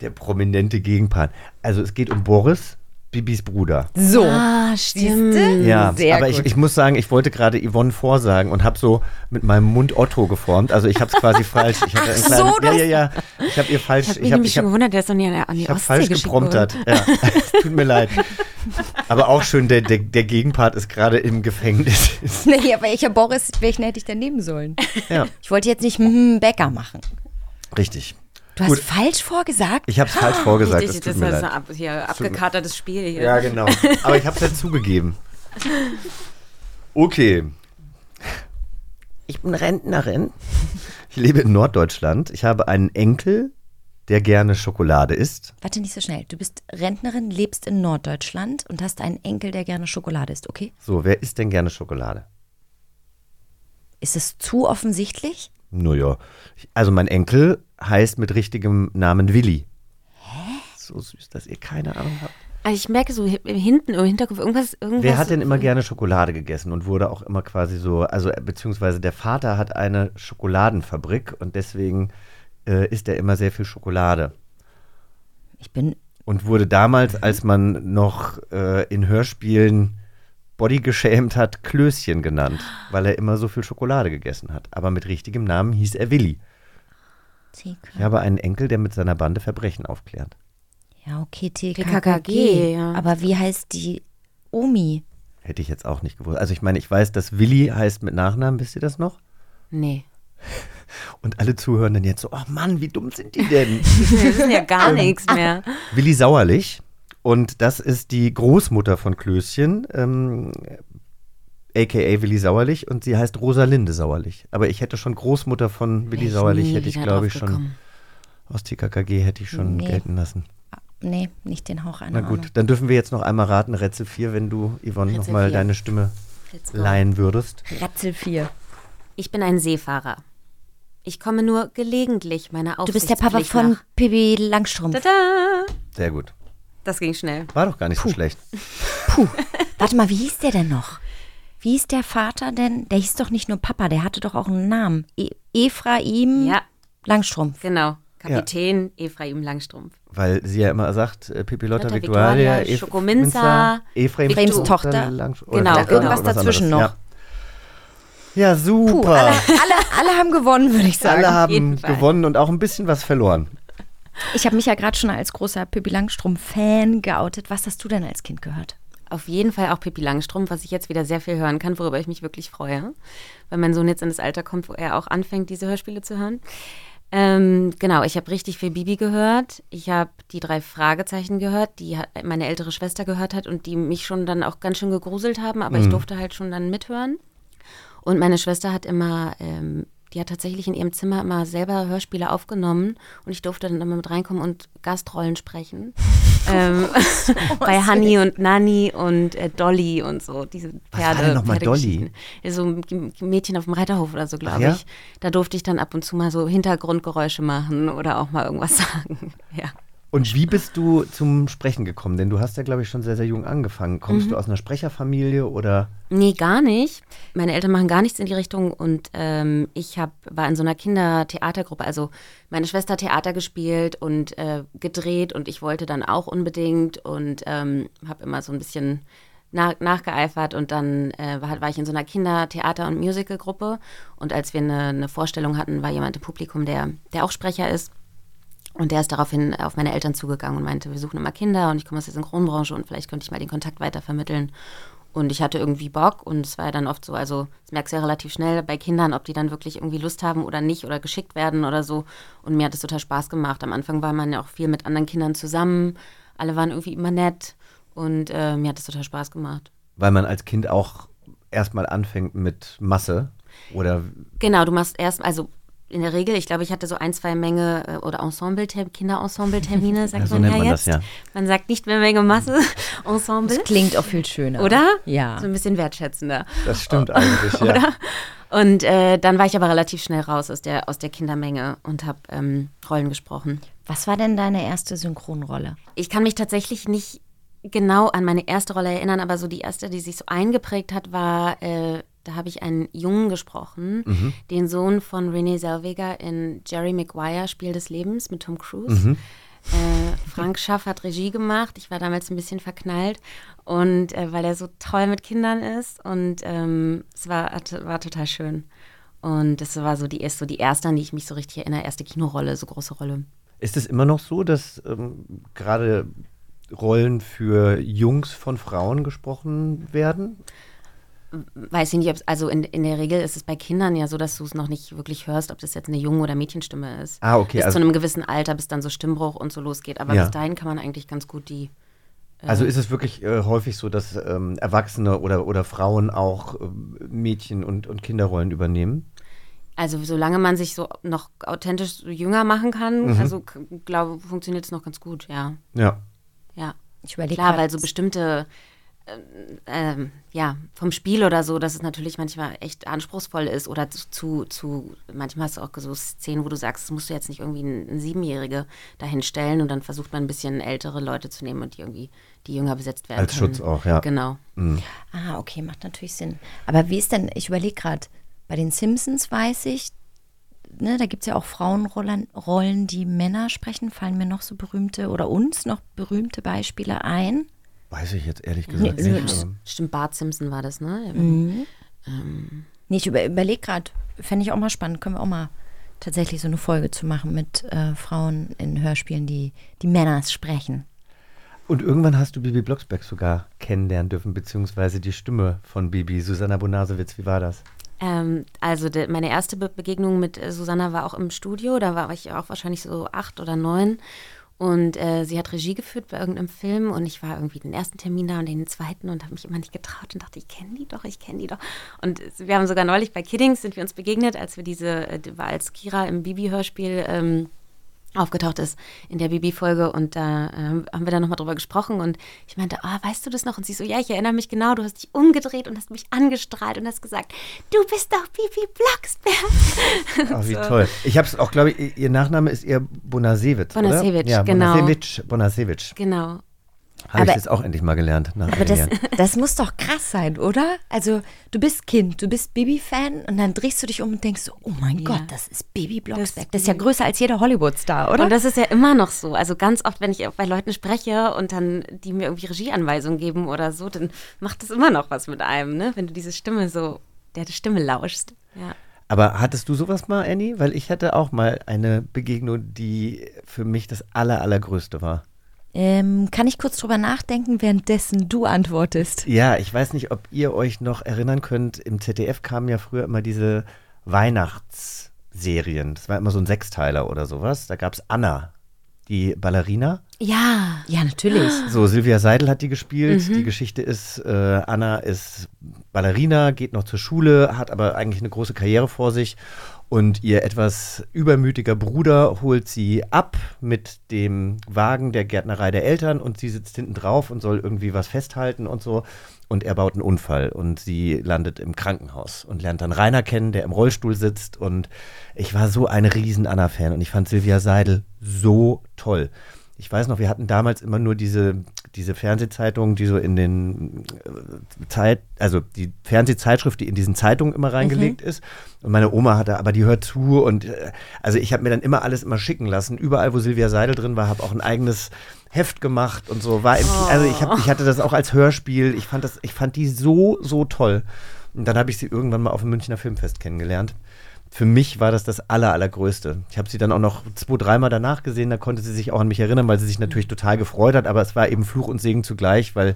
Speaker 5: Der prominente Gegenpart. Also es geht um Boris, Bibis Bruder.
Speaker 4: So.
Speaker 8: Ah, stimmt.
Speaker 5: Ja,
Speaker 4: Sehr
Speaker 5: aber ich,
Speaker 4: gut.
Speaker 5: ich muss sagen, ich wollte gerade Yvonne vorsagen und habe so mit meinem Mund Otto geformt. Also ich habe es quasi falsch. Ich
Speaker 4: so,
Speaker 5: kleinen, ja,
Speaker 4: das-
Speaker 5: ja, ja. Ich habe ihr falsch.
Speaker 8: Ich habe mich
Speaker 5: habe ich
Speaker 8: schon
Speaker 5: hab,
Speaker 8: gewundert, der ist doch nie an, an die
Speaker 5: ich hab
Speaker 8: Ostsee
Speaker 5: falsch gepromptert. Ja, tut mir leid. Aber auch schön, der, der, der Gegenpart ist gerade im Gefängnis.
Speaker 4: Nee, aber ich habe Boris, welchen hätte ich denn nehmen sollen?
Speaker 5: ja,
Speaker 4: Ich wollte jetzt nicht hm, Bäcker machen.
Speaker 5: richtig.
Speaker 4: Du hast
Speaker 5: Gut.
Speaker 4: falscht vorgesagt?
Speaker 5: Ich habe es falsch vorgesagt.
Speaker 8: Richtig,
Speaker 5: es tut
Speaker 8: das
Speaker 5: mir
Speaker 8: ist
Speaker 5: leid.
Speaker 8: ein ab, hier, abgekatertes Spiel hier.
Speaker 5: Ja, genau. Aber ich habe es ja zugegeben. Okay. Ich bin Rentnerin. Ich lebe in Norddeutschland. Ich habe einen Enkel, der gerne Schokolade isst.
Speaker 4: Warte nicht so schnell. Du bist Rentnerin, lebst in Norddeutschland und hast einen Enkel, der gerne Schokolade isst, okay?
Speaker 5: So, wer isst denn gerne Schokolade?
Speaker 4: Ist es zu offensichtlich?
Speaker 5: Naja. Also mein Enkel heißt mit richtigem Namen Willi. Hä? So süß, dass ihr keine Ahnung habt.
Speaker 8: Also ich merke so hi- hinten im Hinterkopf irgendwas. irgendwas
Speaker 5: Wer hat denn immer gerne Schokolade gegessen und wurde auch immer quasi so, also äh, beziehungsweise der Vater hat eine Schokoladenfabrik und deswegen äh, isst er immer sehr viel Schokolade.
Speaker 4: Ich bin.
Speaker 5: Und wurde damals, als man noch äh, in Hörspielen Body geschämt hat, Klößchen genannt, weil er immer so viel Schokolade gegessen hat. Aber mit richtigem Namen hieß er Willi. Ich habe einen Enkel, der mit seiner Bande Verbrechen aufklärt.
Speaker 4: Ja, okay, TKKG.
Speaker 8: Ja.
Speaker 4: Aber wie heißt die Omi?
Speaker 5: Hätte ich jetzt auch nicht gewusst. Also ich meine, ich weiß, dass Willi heißt mit Nachnamen, wisst ihr das noch?
Speaker 8: Nee.
Speaker 5: Und alle zuhören dann jetzt so, oh Mann, wie dumm sind die denn?
Speaker 8: Wir wissen ja gar nichts mehr.
Speaker 5: Willi Sauerlich. Und das ist die Großmutter von Klößchen. Ähm, a.k.a. Willi Sauerlich und sie heißt Rosalinde Sauerlich. Aber ich hätte schon Großmutter von Willi Sauerlich, hätte ich glaube ich schon
Speaker 8: gekommen.
Speaker 5: aus TKKG hätte ich schon
Speaker 4: Nee.
Speaker 5: gelten lassen.
Speaker 4: Nee, nicht den Hauch einer
Speaker 5: Na gut,
Speaker 4: Ahnung.
Speaker 5: dann dürfen wir jetzt noch einmal raten, Rätsel 4, wenn du, Yvonne,
Speaker 8: Rätsel
Speaker 5: nochmal deine Stimme leihen würdest.
Speaker 4: Ratzel 4.
Speaker 8: Ich bin ein Seefahrer. Ich komme nur gelegentlich meiner
Speaker 4: Du
Speaker 8: Aufsicht
Speaker 4: bist der Papa von Pippi Langstrumpf.
Speaker 8: Tada!
Speaker 5: Sehr gut.
Speaker 8: Das ging schnell.
Speaker 5: War doch gar nicht so schlecht.
Speaker 4: Warte mal, wie hieß der denn noch? Wie hieß der Vater denn? Der hieß doch nicht nur Papa, der hatte doch auch einen Namen. E Ephraim
Speaker 8: Ja,
Speaker 4: Langstrumpf.
Speaker 8: genau. Kapitän Ephraim Langstrumpf.
Speaker 5: Weil sie ja immer sagt, äh, Pipi Lotta, Victoria,
Speaker 8: Victoria, Schokominza,
Speaker 5: Ephraim
Speaker 4: Ephraims Tochter.
Speaker 5: Lang-
Speaker 8: Genau,
Speaker 5: oder
Speaker 8: irgendwas
Speaker 5: anderes,
Speaker 4: dazwischen
Speaker 5: Ja,
Speaker 4: noch.
Speaker 5: ja
Speaker 4: Puh,
Speaker 5: super.
Speaker 4: alle, alle, alle haben gewonnen, würde ich sagen.
Speaker 5: Alle haben gewonnen und auch ein bisschen was verloren.
Speaker 4: Ich habe mich ja gerade schon als großer Pippi Langstrumpf-Fan geoutet. Was hast du denn als Kind gehört?
Speaker 8: Auf jeden Fall auch Pippi Langstrumpf, was ich jetzt wieder sehr viel hören kann, worüber ich mich wirklich freue, weil mein Sohn jetzt in das Alter kommt, wo er auch anfängt, diese Hörspiele zu hören. Ähm, genau, ich habe richtig viel Bibi gehört. Ich habe die drei Fragezeichen gehört, die meine ältere Schwester gehört hat und die mich schon dann auch ganz schön gegruselt haben, aber ich durfte halt schon dann mithören. Und meine Schwester hat immer, ähm, die hat tatsächlich in ihrem Zimmer immer selber Hörspiele aufgenommen und ich durfte dann immer mit reinkommen und Gastrollen sprechen. ähm, bei Honey und Nanny und äh, Dolly und so, diese
Speaker 5: Was
Speaker 8: Pferde.
Speaker 5: war denn noch mal
Speaker 8: Pferdegeschichten. Ja, So ein Mädchen auf dem Reiterhof oder so, glaube
Speaker 5: ja?
Speaker 8: ich. Da durfte ich dann ab und zu mal so Hintergrundgeräusche machen oder auch mal irgendwas sagen. Ja.
Speaker 5: Und wie bist du zum Sprechen gekommen? Denn du hast ja, glaube ich, schon sehr, sehr jung angefangen. Kommst du aus einer Sprecherfamilie oder?
Speaker 8: Nee, gar nicht. Meine Eltern machen gar nichts in die Richtung und ähm, ich hab, war in so einer Kindertheatergruppe. Also meine Schwester hat Theater gespielt und äh, gedreht und ich wollte dann auch unbedingt und ähm, habe immer so ein bisschen nach, nachgeeifert und dann äh, war, war ich in so einer Kindertheater- und Musicalgruppe und als wir eine, eine Vorstellung hatten, war jemand im Publikum, der, der auch Sprecher ist. Und der ist daraufhin auf meine Eltern zugegangen und meinte, wir suchen immer Kinder und ich komme aus der Synchronbranche und vielleicht könnte ich mal den Kontakt weitervermitteln. Und ich hatte irgendwie Bock und es war ja dann oft so, also das merkst du ja relativ schnell bei Kindern, ob die dann wirklich irgendwie Lust haben oder nicht oder geschickt werden oder so. Und mir hat es total Spaß gemacht. Am Anfang war man ja auch viel mit anderen Kindern zusammen. Alle waren irgendwie immer nett und äh, mir hat es total Spaß gemacht.
Speaker 5: Weil man als Kind auch erstmal anfängt mit Masse oder
Speaker 8: Genau, du machst erst, also in der Regel, ich glaube, ich hatte so ein, zwei Menge äh, oder Ensemble, Kinderensemble-Termine, sagt
Speaker 5: Ja, so
Speaker 8: man ja
Speaker 5: nennt man
Speaker 8: jetzt.
Speaker 5: das, ja.
Speaker 8: Man sagt nicht mehr Menge Masse, Ensemble.
Speaker 4: Das klingt auch viel schöner.
Speaker 8: Oder?
Speaker 4: Ja.
Speaker 8: So ein bisschen wertschätzender.
Speaker 5: das stimmt eigentlich, ja.
Speaker 8: Und äh, dann war ich aber relativ schnell raus aus der, aus der Kindermenge und habe ähm, Rollen gesprochen.
Speaker 4: Was war denn deine erste Synchronrolle?
Speaker 8: Ich kann mich tatsächlich nicht genau an meine erste Rolle erinnern, aber so die erste, die sich so eingeprägt hat, war, äh, da habe ich einen Jungen gesprochen, den Sohn von Renee Zellweger in Jerry Maguire, Spiel des Lebens mit Tom Cruise. Äh, Frank Schaff hat Regie gemacht. Ich war damals ein bisschen verknallt und äh, weil er so toll mit Kindern ist und ähm, es war, war total schön. Und das war so die, ist so die erste, an die ich mich so richtig erinnere, erste Kinorolle, so große Rolle.
Speaker 5: Ist es immer noch so, dass ähm, gerade Rollen für Jungs von Frauen gesprochen werden?
Speaker 8: Weiß ich nicht, ob's, also in, in der Regel ist es bei Kindern ja so, dass du es noch nicht wirklich hörst, ob das jetzt eine Jungen- oder Mädchenstimme ist.
Speaker 5: Ah, okay,
Speaker 8: Bis
Speaker 5: also-
Speaker 8: zu einem gewissen Alter, bis dann so Stimmbruch und so losgeht. Aber
Speaker 5: Ja.
Speaker 8: bis dahin kann man eigentlich ganz gut die.
Speaker 5: Also ist es wirklich äh, häufig so, dass ähm, Erwachsene oder, oder Frauen auch ähm, Mädchen- und, und Kinderrollen übernehmen?
Speaker 8: Also solange man sich so noch authentisch so jünger machen kann,
Speaker 5: Mhm.
Speaker 8: also glaube, funktioniert es noch ganz gut, ja.
Speaker 5: Ja.
Speaker 8: Ja.
Speaker 4: Ich überlege
Speaker 8: Klar, weil so bestimmte, ähm, ja, vom Spiel oder so, dass es natürlich manchmal echt anspruchsvoll ist oder zu, zu, zu manchmal hast du auch so Szenen, wo du sagst, das musst du jetzt nicht irgendwie einen, Siebenjährige dahin stellen und dann versucht man ein bisschen ältere Leute zu nehmen und die irgendwie, die jünger besetzt werden
Speaker 5: Als
Speaker 8: können.
Speaker 5: Schutz auch, ja.
Speaker 8: Genau.
Speaker 4: Ah, okay, macht natürlich Sinn. Aber wie ist denn, ich überlege gerade, bei den Simpsons weiß ich, ne, da gibt es ja auch Frauenrollen, Rollen, die Männer sprechen. Fallen mir noch so berühmte oder uns noch berühmte Beispiele ein?
Speaker 5: Weiß ich jetzt ehrlich gesagt
Speaker 4: Nee,
Speaker 5: nicht. aber-
Speaker 8: Stimmt, Bart Simpson war das, ne?
Speaker 4: Nee, ich über, überlege gerade, fände ich auch mal spannend, können wir auch mal tatsächlich so eine Folge zu machen mit äh, Frauen in Hörspielen, die, die Männer sprechen.
Speaker 5: Und irgendwann hast du Bibi Blocksberg sogar kennenlernen dürfen, beziehungsweise die Stimme von Bibi, Susanna Bonasewitz. Wie war das?
Speaker 8: Ähm, also de, meine erste Be Begegnung mit äh, Susanna war auch im Studio. Da war ich auch wahrscheinlich so acht oder neun. Und äh, sie hat Regie geführt bei irgendeinem Film und ich war irgendwie den ersten Termin da und den zweiten und habe mich immer nicht getraut und dachte, ich kenne die doch, ich kenne die doch. Und wir haben sogar neulich bei Kiddings sind wir uns begegnet, als wir diese, äh, war als Kira im Bibi-Hörspiel ähm, aufgetaucht ist in der Bibi-Folge und da ähm, haben wir dann nochmal drüber gesprochen und ich meinte, ah, weißt du das noch? Und sie so, ja, ich erinnere mich genau, du hast dich umgedreht und hast mich angestrahlt und hast gesagt, du bist doch Bibi Blocksberg.
Speaker 5: Oh, wie
Speaker 8: So.
Speaker 5: toll. Ich habe es auch, glaube ich, ihr Nachname ist ihr Bonasewitsch, oder?
Speaker 8: Bonasewitsch,
Speaker 5: ja,
Speaker 8: genau.
Speaker 5: Bonasewitsch, Bonasewitsch.
Speaker 8: Genau.
Speaker 5: Habe ich
Speaker 4: Aber-
Speaker 5: jetzt auch endlich mal gelernt. Nach
Speaker 4: Aber das, das muss doch krass sein, oder? Also, du bist Kind, du bist Bibi-Fan und dann drehst du dich um und denkst so, oh mein Gott, das ist Bibi Blocksberg. Das ist ja größer als jeder Hollywood-Star, oder?
Speaker 8: Und das ist ja immer noch so. Also ganz oft, wenn ich bei Leuten spreche und dann die mir irgendwie Regieanweisungen geben oder so, dann macht das immer noch was mit einem, ne? Wenn du diese Stimme so, der Stimme lauschst. Ja.
Speaker 5: Aber hattest du sowas mal, Annie? Weil ich hatte auch mal eine Begegnung, die für mich das aller, allergrößte war.
Speaker 4: Ähm, kann ich kurz drüber nachdenken, währenddessen du antwortest?
Speaker 5: Ja, ich weiß nicht, ob ihr euch noch erinnern könnt, im ZDF kamen ja früher immer diese Weihnachtsserien. Das war immer so ein Sechsteiler oder sowas. Da gab es Anna, die Ballerina.
Speaker 4: Ja. Ja, natürlich.
Speaker 5: So, Silvia Seidel hat die gespielt.
Speaker 4: Mhm.
Speaker 5: Die Geschichte ist, äh, Anna ist Ballerina, geht noch zur Schule, hat aber eigentlich eine große Karriere vor sich. Und ihr etwas übermütiger Bruder holt sie ab mit dem Wagen der Gärtnerei der Eltern und sie sitzt hinten drauf und soll irgendwie was festhalten und so. Und er baut einen Unfall und sie landet im Krankenhaus und lernt dann Rainer kennen, der im Rollstuhl sitzt. Und ich war so ein riesen Anna-Fan und ich fand Silvia Seidel so toll. Ich weiß noch, wir hatten damals immer nur diese, diese Fernsehzeitungen, die so in den äh, Zeit, also die Fernsehzeitschrift, die in diesen Zeitungen immer reingelegt ist. Und meine Oma hatte, aber die hört zu und äh, also ich habe mir dann immer alles immer schicken lassen. Überall, wo Silvia Seidel drin war, habe auch ein eigenes Heft gemacht und so. War im, Ki- also ich, hab, ich hatte das auch als Hörspiel. Ich fand das, ich fand die so, so toll. Und dann habe ich sie irgendwann mal auf dem Münchner Filmfest kennengelernt für mich war das das aller, allergrößte. Ich habe sie dann auch noch zwei, dreimal danach gesehen, da konnte sie sich auch an mich erinnern, weil sie sich natürlich total gefreut hat, aber es war eben Fluch und Segen zugleich, weil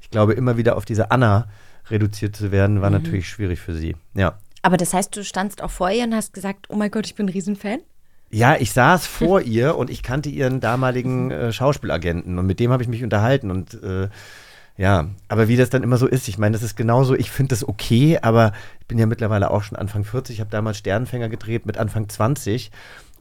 Speaker 5: ich glaube, immer wieder auf diese Anna reduziert zu werden, war natürlich schwierig für sie. Ja.
Speaker 4: Aber das heißt, du standst auch vor ihr und hast gesagt, oh mein Gott, ich bin ein Riesenfan?
Speaker 5: Ja, ich saß vor ihr und ich kannte ihren damaligen äh, Schauspielagenten und mit dem habe ich mich unterhalten und äh, ja, aber wie das dann immer so ist, ich meine, das ist genauso, ich finde das okay, aber ich bin ja mittlerweile auch schon Anfang 40, ich habe damals Sternenfänger gedreht mit Anfang 20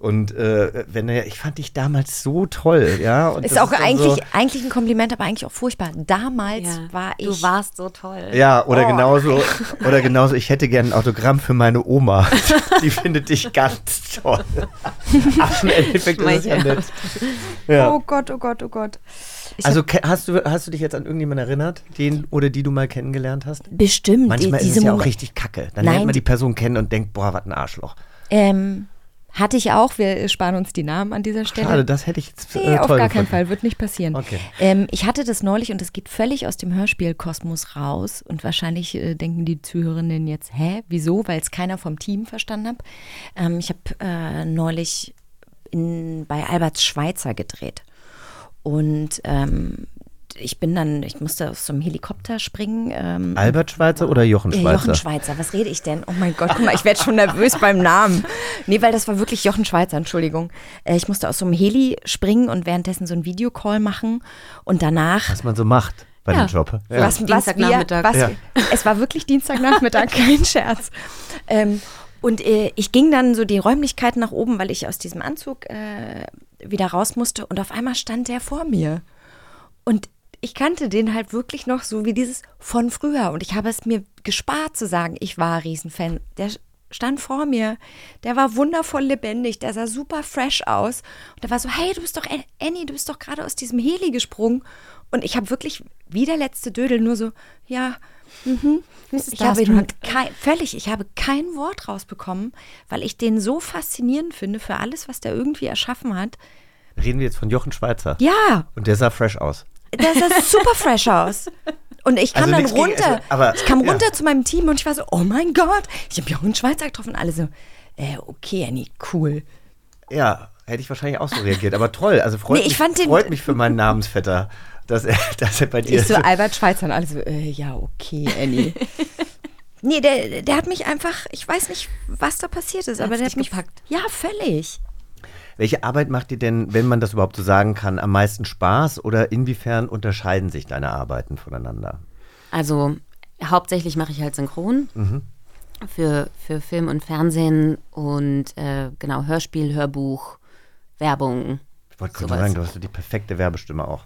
Speaker 5: und äh, wenn er, ich fand dich damals so toll, ja. Und
Speaker 4: Ist
Speaker 5: das
Speaker 4: auch
Speaker 5: dann
Speaker 4: eigentlich,
Speaker 5: So,
Speaker 4: eigentlich ein Kompliment, aber eigentlich auch furchtbar. Damals
Speaker 8: Ja.
Speaker 4: war ich.
Speaker 8: Du warst so toll.
Speaker 5: ja, oder
Speaker 4: Oh.
Speaker 5: genauso, oder genauso, ich hätte gerne ein Autogramm für meine Oma. Die findet dich ganz toll. Ach, im Endeffekt ist es ja nett. Ja.
Speaker 4: Oh Gott, oh Gott, oh Gott. Ich
Speaker 5: Also hast du, hast du dich jetzt an irgendjemanden erinnert, den oder die du mal kennengelernt hast?
Speaker 4: Bestimmt.
Speaker 5: Manchmal
Speaker 4: die-
Speaker 5: ist es ja auch richtig kacke. Dann
Speaker 4: Nein,
Speaker 5: lernt man die
Speaker 4: die-
Speaker 5: Person kennen und denkt, boah, was ein Arschloch.
Speaker 4: Ähm, hatte ich auch. Wir sparen uns die Namen an dieser Stelle.
Speaker 5: Schade, das hätte ich jetzt
Speaker 4: Nee,
Speaker 5: äh,
Speaker 4: auf
Speaker 5: toll
Speaker 4: gar keinen
Speaker 5: gefunden.
Speaker 4: Fall, wird nicht passieren.
Speaker 5: Okay.
Speaker 4: Ähm, ich hatte das neulich und es geht völlig aus dem Hörspielkosmos raus und wahrscheinlich äh, denken die Zuhörerinnen jetzt, hä, wieso? Weil es keiner vom Team verstanden hat. Ähm, ich habe äh, neulich in, bei Albert Schweitzer gedreht und ähm, ich bin dann, ich musste aus so einem Helikopter springen. Ähm,
Speaker 5: Albert Schweitzer oder Jochen
Speaker 4: ja,
Speaker 5: Schweizer?
Speaker 4: Jochen Schweizer, was rede ich denn? Oh mein Gott, guck mal, ich werde schon nervös beim Namen. Nee, weil das war wirklich Jochen Schweizer, Entschuldigung. Äh, ich musste aus so einem Heli springen und währenddessen so einen Videocall machen und danach.
Speaker 5: Was man so macht bei
Speaker 4: Ja.
Speaker 5: dem Job.
Speaker 4: Was, was wir,
Speaker 8: Dienstagnachmittag.
Speaker 4: was,
Speaker 5: Ja.
Speaker 4: Es war wirklich Dienstagnachmittag, kein Scherz. Ähm, und äh, ich ging dann so die Räumlichkeiten nach oben, weil ich aus diesem Anzug äh, wieder raus musste. Und auf einmal stand der vor mir. Und ich kannte den halt wirklich noch so wie dieses von früher. Und ich habe es mir gespart zu sagen, ich war Riesenfan. Der stand vor mir, der war wundervoll lebendig, der sah super fresh aus. Und der war so, hey, du bist doch, Annie, du bist doch gerade aus diesem Heli gesprungen. Und ich habe wirklich, wie der letzte Dödel, nur so, ja, mhm. Ich habe
Speaker 8: Starstruck.
Speaker 4: kein, völlig, ich habe kein Wort rausbekommen, weil ich den so faszinierend finde für alles, was der irgendwie erschaffen hat.
Speaker 5: Reden wir jetzt von Jochen Schweizer.
Speaker 4: Ja,
Speaker 5: Und der sah fresh aus.
Speaker 4: Der sah super fresh aus. Und ich kam
Speaker 5: Also
Speaker 4: dann
Speaker 5: nichts gegen-
Speaker 4: runter.
Speaker 5: also, aber-
Speaker 4: ich kam
Speaker 5: ja.
Speaker 4: runter zu meinem Team und ich war so, oh mein Gott, ich habe Jochen Schweizer getroffen. Und alle so, äh, okay, Annie, cool.
Speaker 5: Ja, hätte ich wahrscheinlich auch so reagiert. Aber toll, also freut,
Speaker 4: Nee, ich
Speaker 5: mich, freut mich für meinen Namensvetter, dass er, dass er bei dir
Speaker 4: Ich so Albert Schweitzer und alle so, äh, ja, okay, Annie. nee, der, der hat mich einfach, ich weiß nicht, was da passiert ist, aber der hat mich
Speaker 8: gepackt?
Speaker 4: Ja, völlig.
Speaker 5: Welche Arbeit macht dir denn, wenn man das überhaupt so sagen kann, am meisten Spaß oder inwiefern unterscheiden sich deine Arbeiten voneinander?
Speaker 8: Also hauptsächlich mache ich halt Synchron
Speaker 5: Mhm.
Speaker 8: für, für Film und Fernsehen und äh, genau Hörspiel, Hörbuch, Werbung.
Speaker 5: Ich wollte gerade sagen, du hast so die perfekte Werbestimme auch.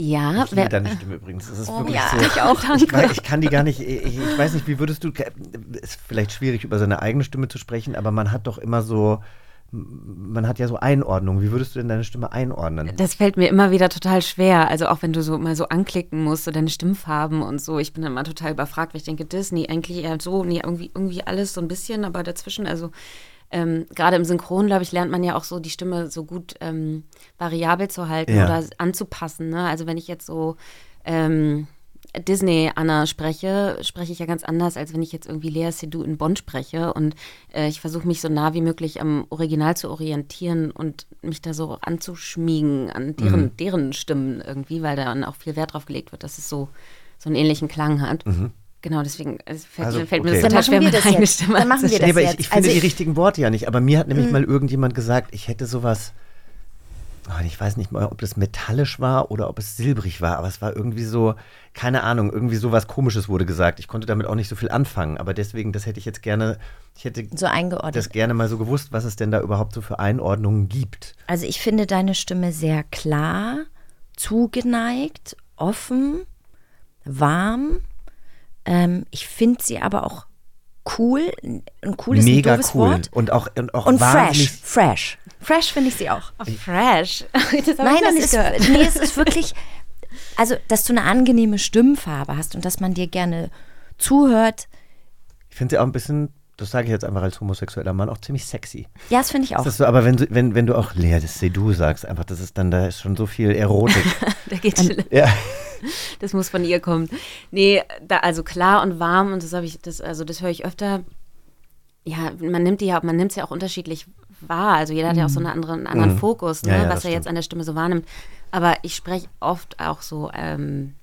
Speaker 8: Ja,
Speaker 5: Ich liebe deine Stimme übrigens. Das ist
Speaker 4: Oh,
Speaker 5: wirklich
Speaker 4: ja,
Speaker 5: so.
Speaker 4: ich auch.
Speaker 5: Ich, weiß, ich kann die gar nicht. Ich, ich weiß nicht, wie würdest du. Ist vielleicht schwierig über seine eigene Stimme zu sprechen, aber man hat doch immer so. Man hat ja so Einordnung. Wie würdest du denn deine Stimme einordnen?
Speaker 8: das fällt mir immer wieder total schwer. Also auch wenn du so mal so anklicken musst, so deine Stimmfarben und so. Ich bin dann immer total überfragt, weil ich denke, das, nee, eigentlich eher so, nee, irgendwie, irgendwie alles so ein bisschen, aber dazwischen, also ähm, gerade im Synchron, glaube ich, lernt man ja auch so die Stimme so gut ähm, variabel zu halten
Speaker 5: Ja.
Speaker 8: oder anzupassen. Ne? Also wenn ich jetzt so ähm, Disney Anna spreche, spreche ich ja ganz anders, als wenn ich jetzt irgendwie Lea Seydoux in Bonn spreche. Und äh, ich versuche mich so nah wie möglich am Original zu orientieren und mich da so anzuschmiegen an deren,
Speaker 5: Mhm.
Speaker 8: deren Stimmen irgendwie, weil da dann auch viel Wert drauf gelegt wird, dass es so, so einen ähnlichen Klang hat. Genau, deswegen es fällt,
Speaker 5: Also,
Speaker 8: fällt mir
Speaker 5: okay.
Speaker 8: das
Speaker 4: Dann
Speaker 8: total
Speaker 4: machen
Speaker 8: schwer,
Speaker 4: wir
Speaker 8: meine
Speaker 4: das
Speaker 8: eigene
Speaker 4: jetzt.
Speaker 8: Stimme
Speaker 4: Dann machen wir das
Speaker 5: Nee, aber ich,
Speaker 4: jetzt.
Speaker 5: ich finde
Speaker 4: Also
Speaker 5: die
Speaker 4: ich-
Speaker 5: richtigen Worte ja nicht. Aber mir hat nämlich mal irgendjemand gesagt, ich hätte sowas. Oh, Ich weiß nicht mal, ob das metallisch war oder ob es silbrig war, aber es war irgendwie so, keine Ahnung, irgendwie sowas Komisches wurde gesagt. Ich konnte damit auch nicht so viel anfangen, aber deswegen, das hätte ich jetzt gerne, ich hätte
Speaker 4: So eingeordnet.
Speaker 5: das gerne mal so gewusst, was es denn da überhaupt so für Einordnungen gibt.
Speaker 4: Also ich finde deine Stimme sehr klar, zugeneigt, offen, warm. Ähm, ich finde sie aber auch cool. Ein cooles, ein
Speaker 5: Mega
Speaker 4: doofes
Speaker 5: cool
Speaker 4: Wort.
Speaker 5: und auch und auch
Speaker 4: Und fresh,
Speaker 5: wahnsinnig
Speaker 4: fresh. Fresh finde ich sie auch.
Speaker 8: Fresh. Das
Speaker 4: Nein, das ist,
Speaker 8: gehört.
Speaker 4: nee, es ist wirklich, also, dass du eine angenehme Stimmfarbe hast und dass man dir gerne zuhört.
Speaker 5: Ich finde sie auch ein bisschen, das sage ich jetzt einfach als homosexueller Mann, auch ziemlich sexy.
Speaker 4: Ja, das finde ich auch.
Speaker 5: Das ist so, aber wenn, du- wenn, wenn du auch Lea, das du sagst, einfach, das ist dann, da ist schon so viel Erotik.
Speaker 8: Da geht schon.
Speaker 5: ja.
Speaker 8: Das muss von ihr kommen. Nee, da, also klar und warm und das habe ich, das, also das höre ich öfter. Ja, man nimmt die ja, man nimmt es ja auch unterschiedlich wahr. Also jeder hat ja auch so einen anderen, einen anderen
Speaker 5: Mhm.
Speaker 8: Fokus, ne,
Speaker 5: Ja, ja,
Speaker 8: was er jetzt
Speaker 5: stimmt.
Speaker 8: an der Stimme so wahrnimmt. Aber ich spreche oft auch so, ähm,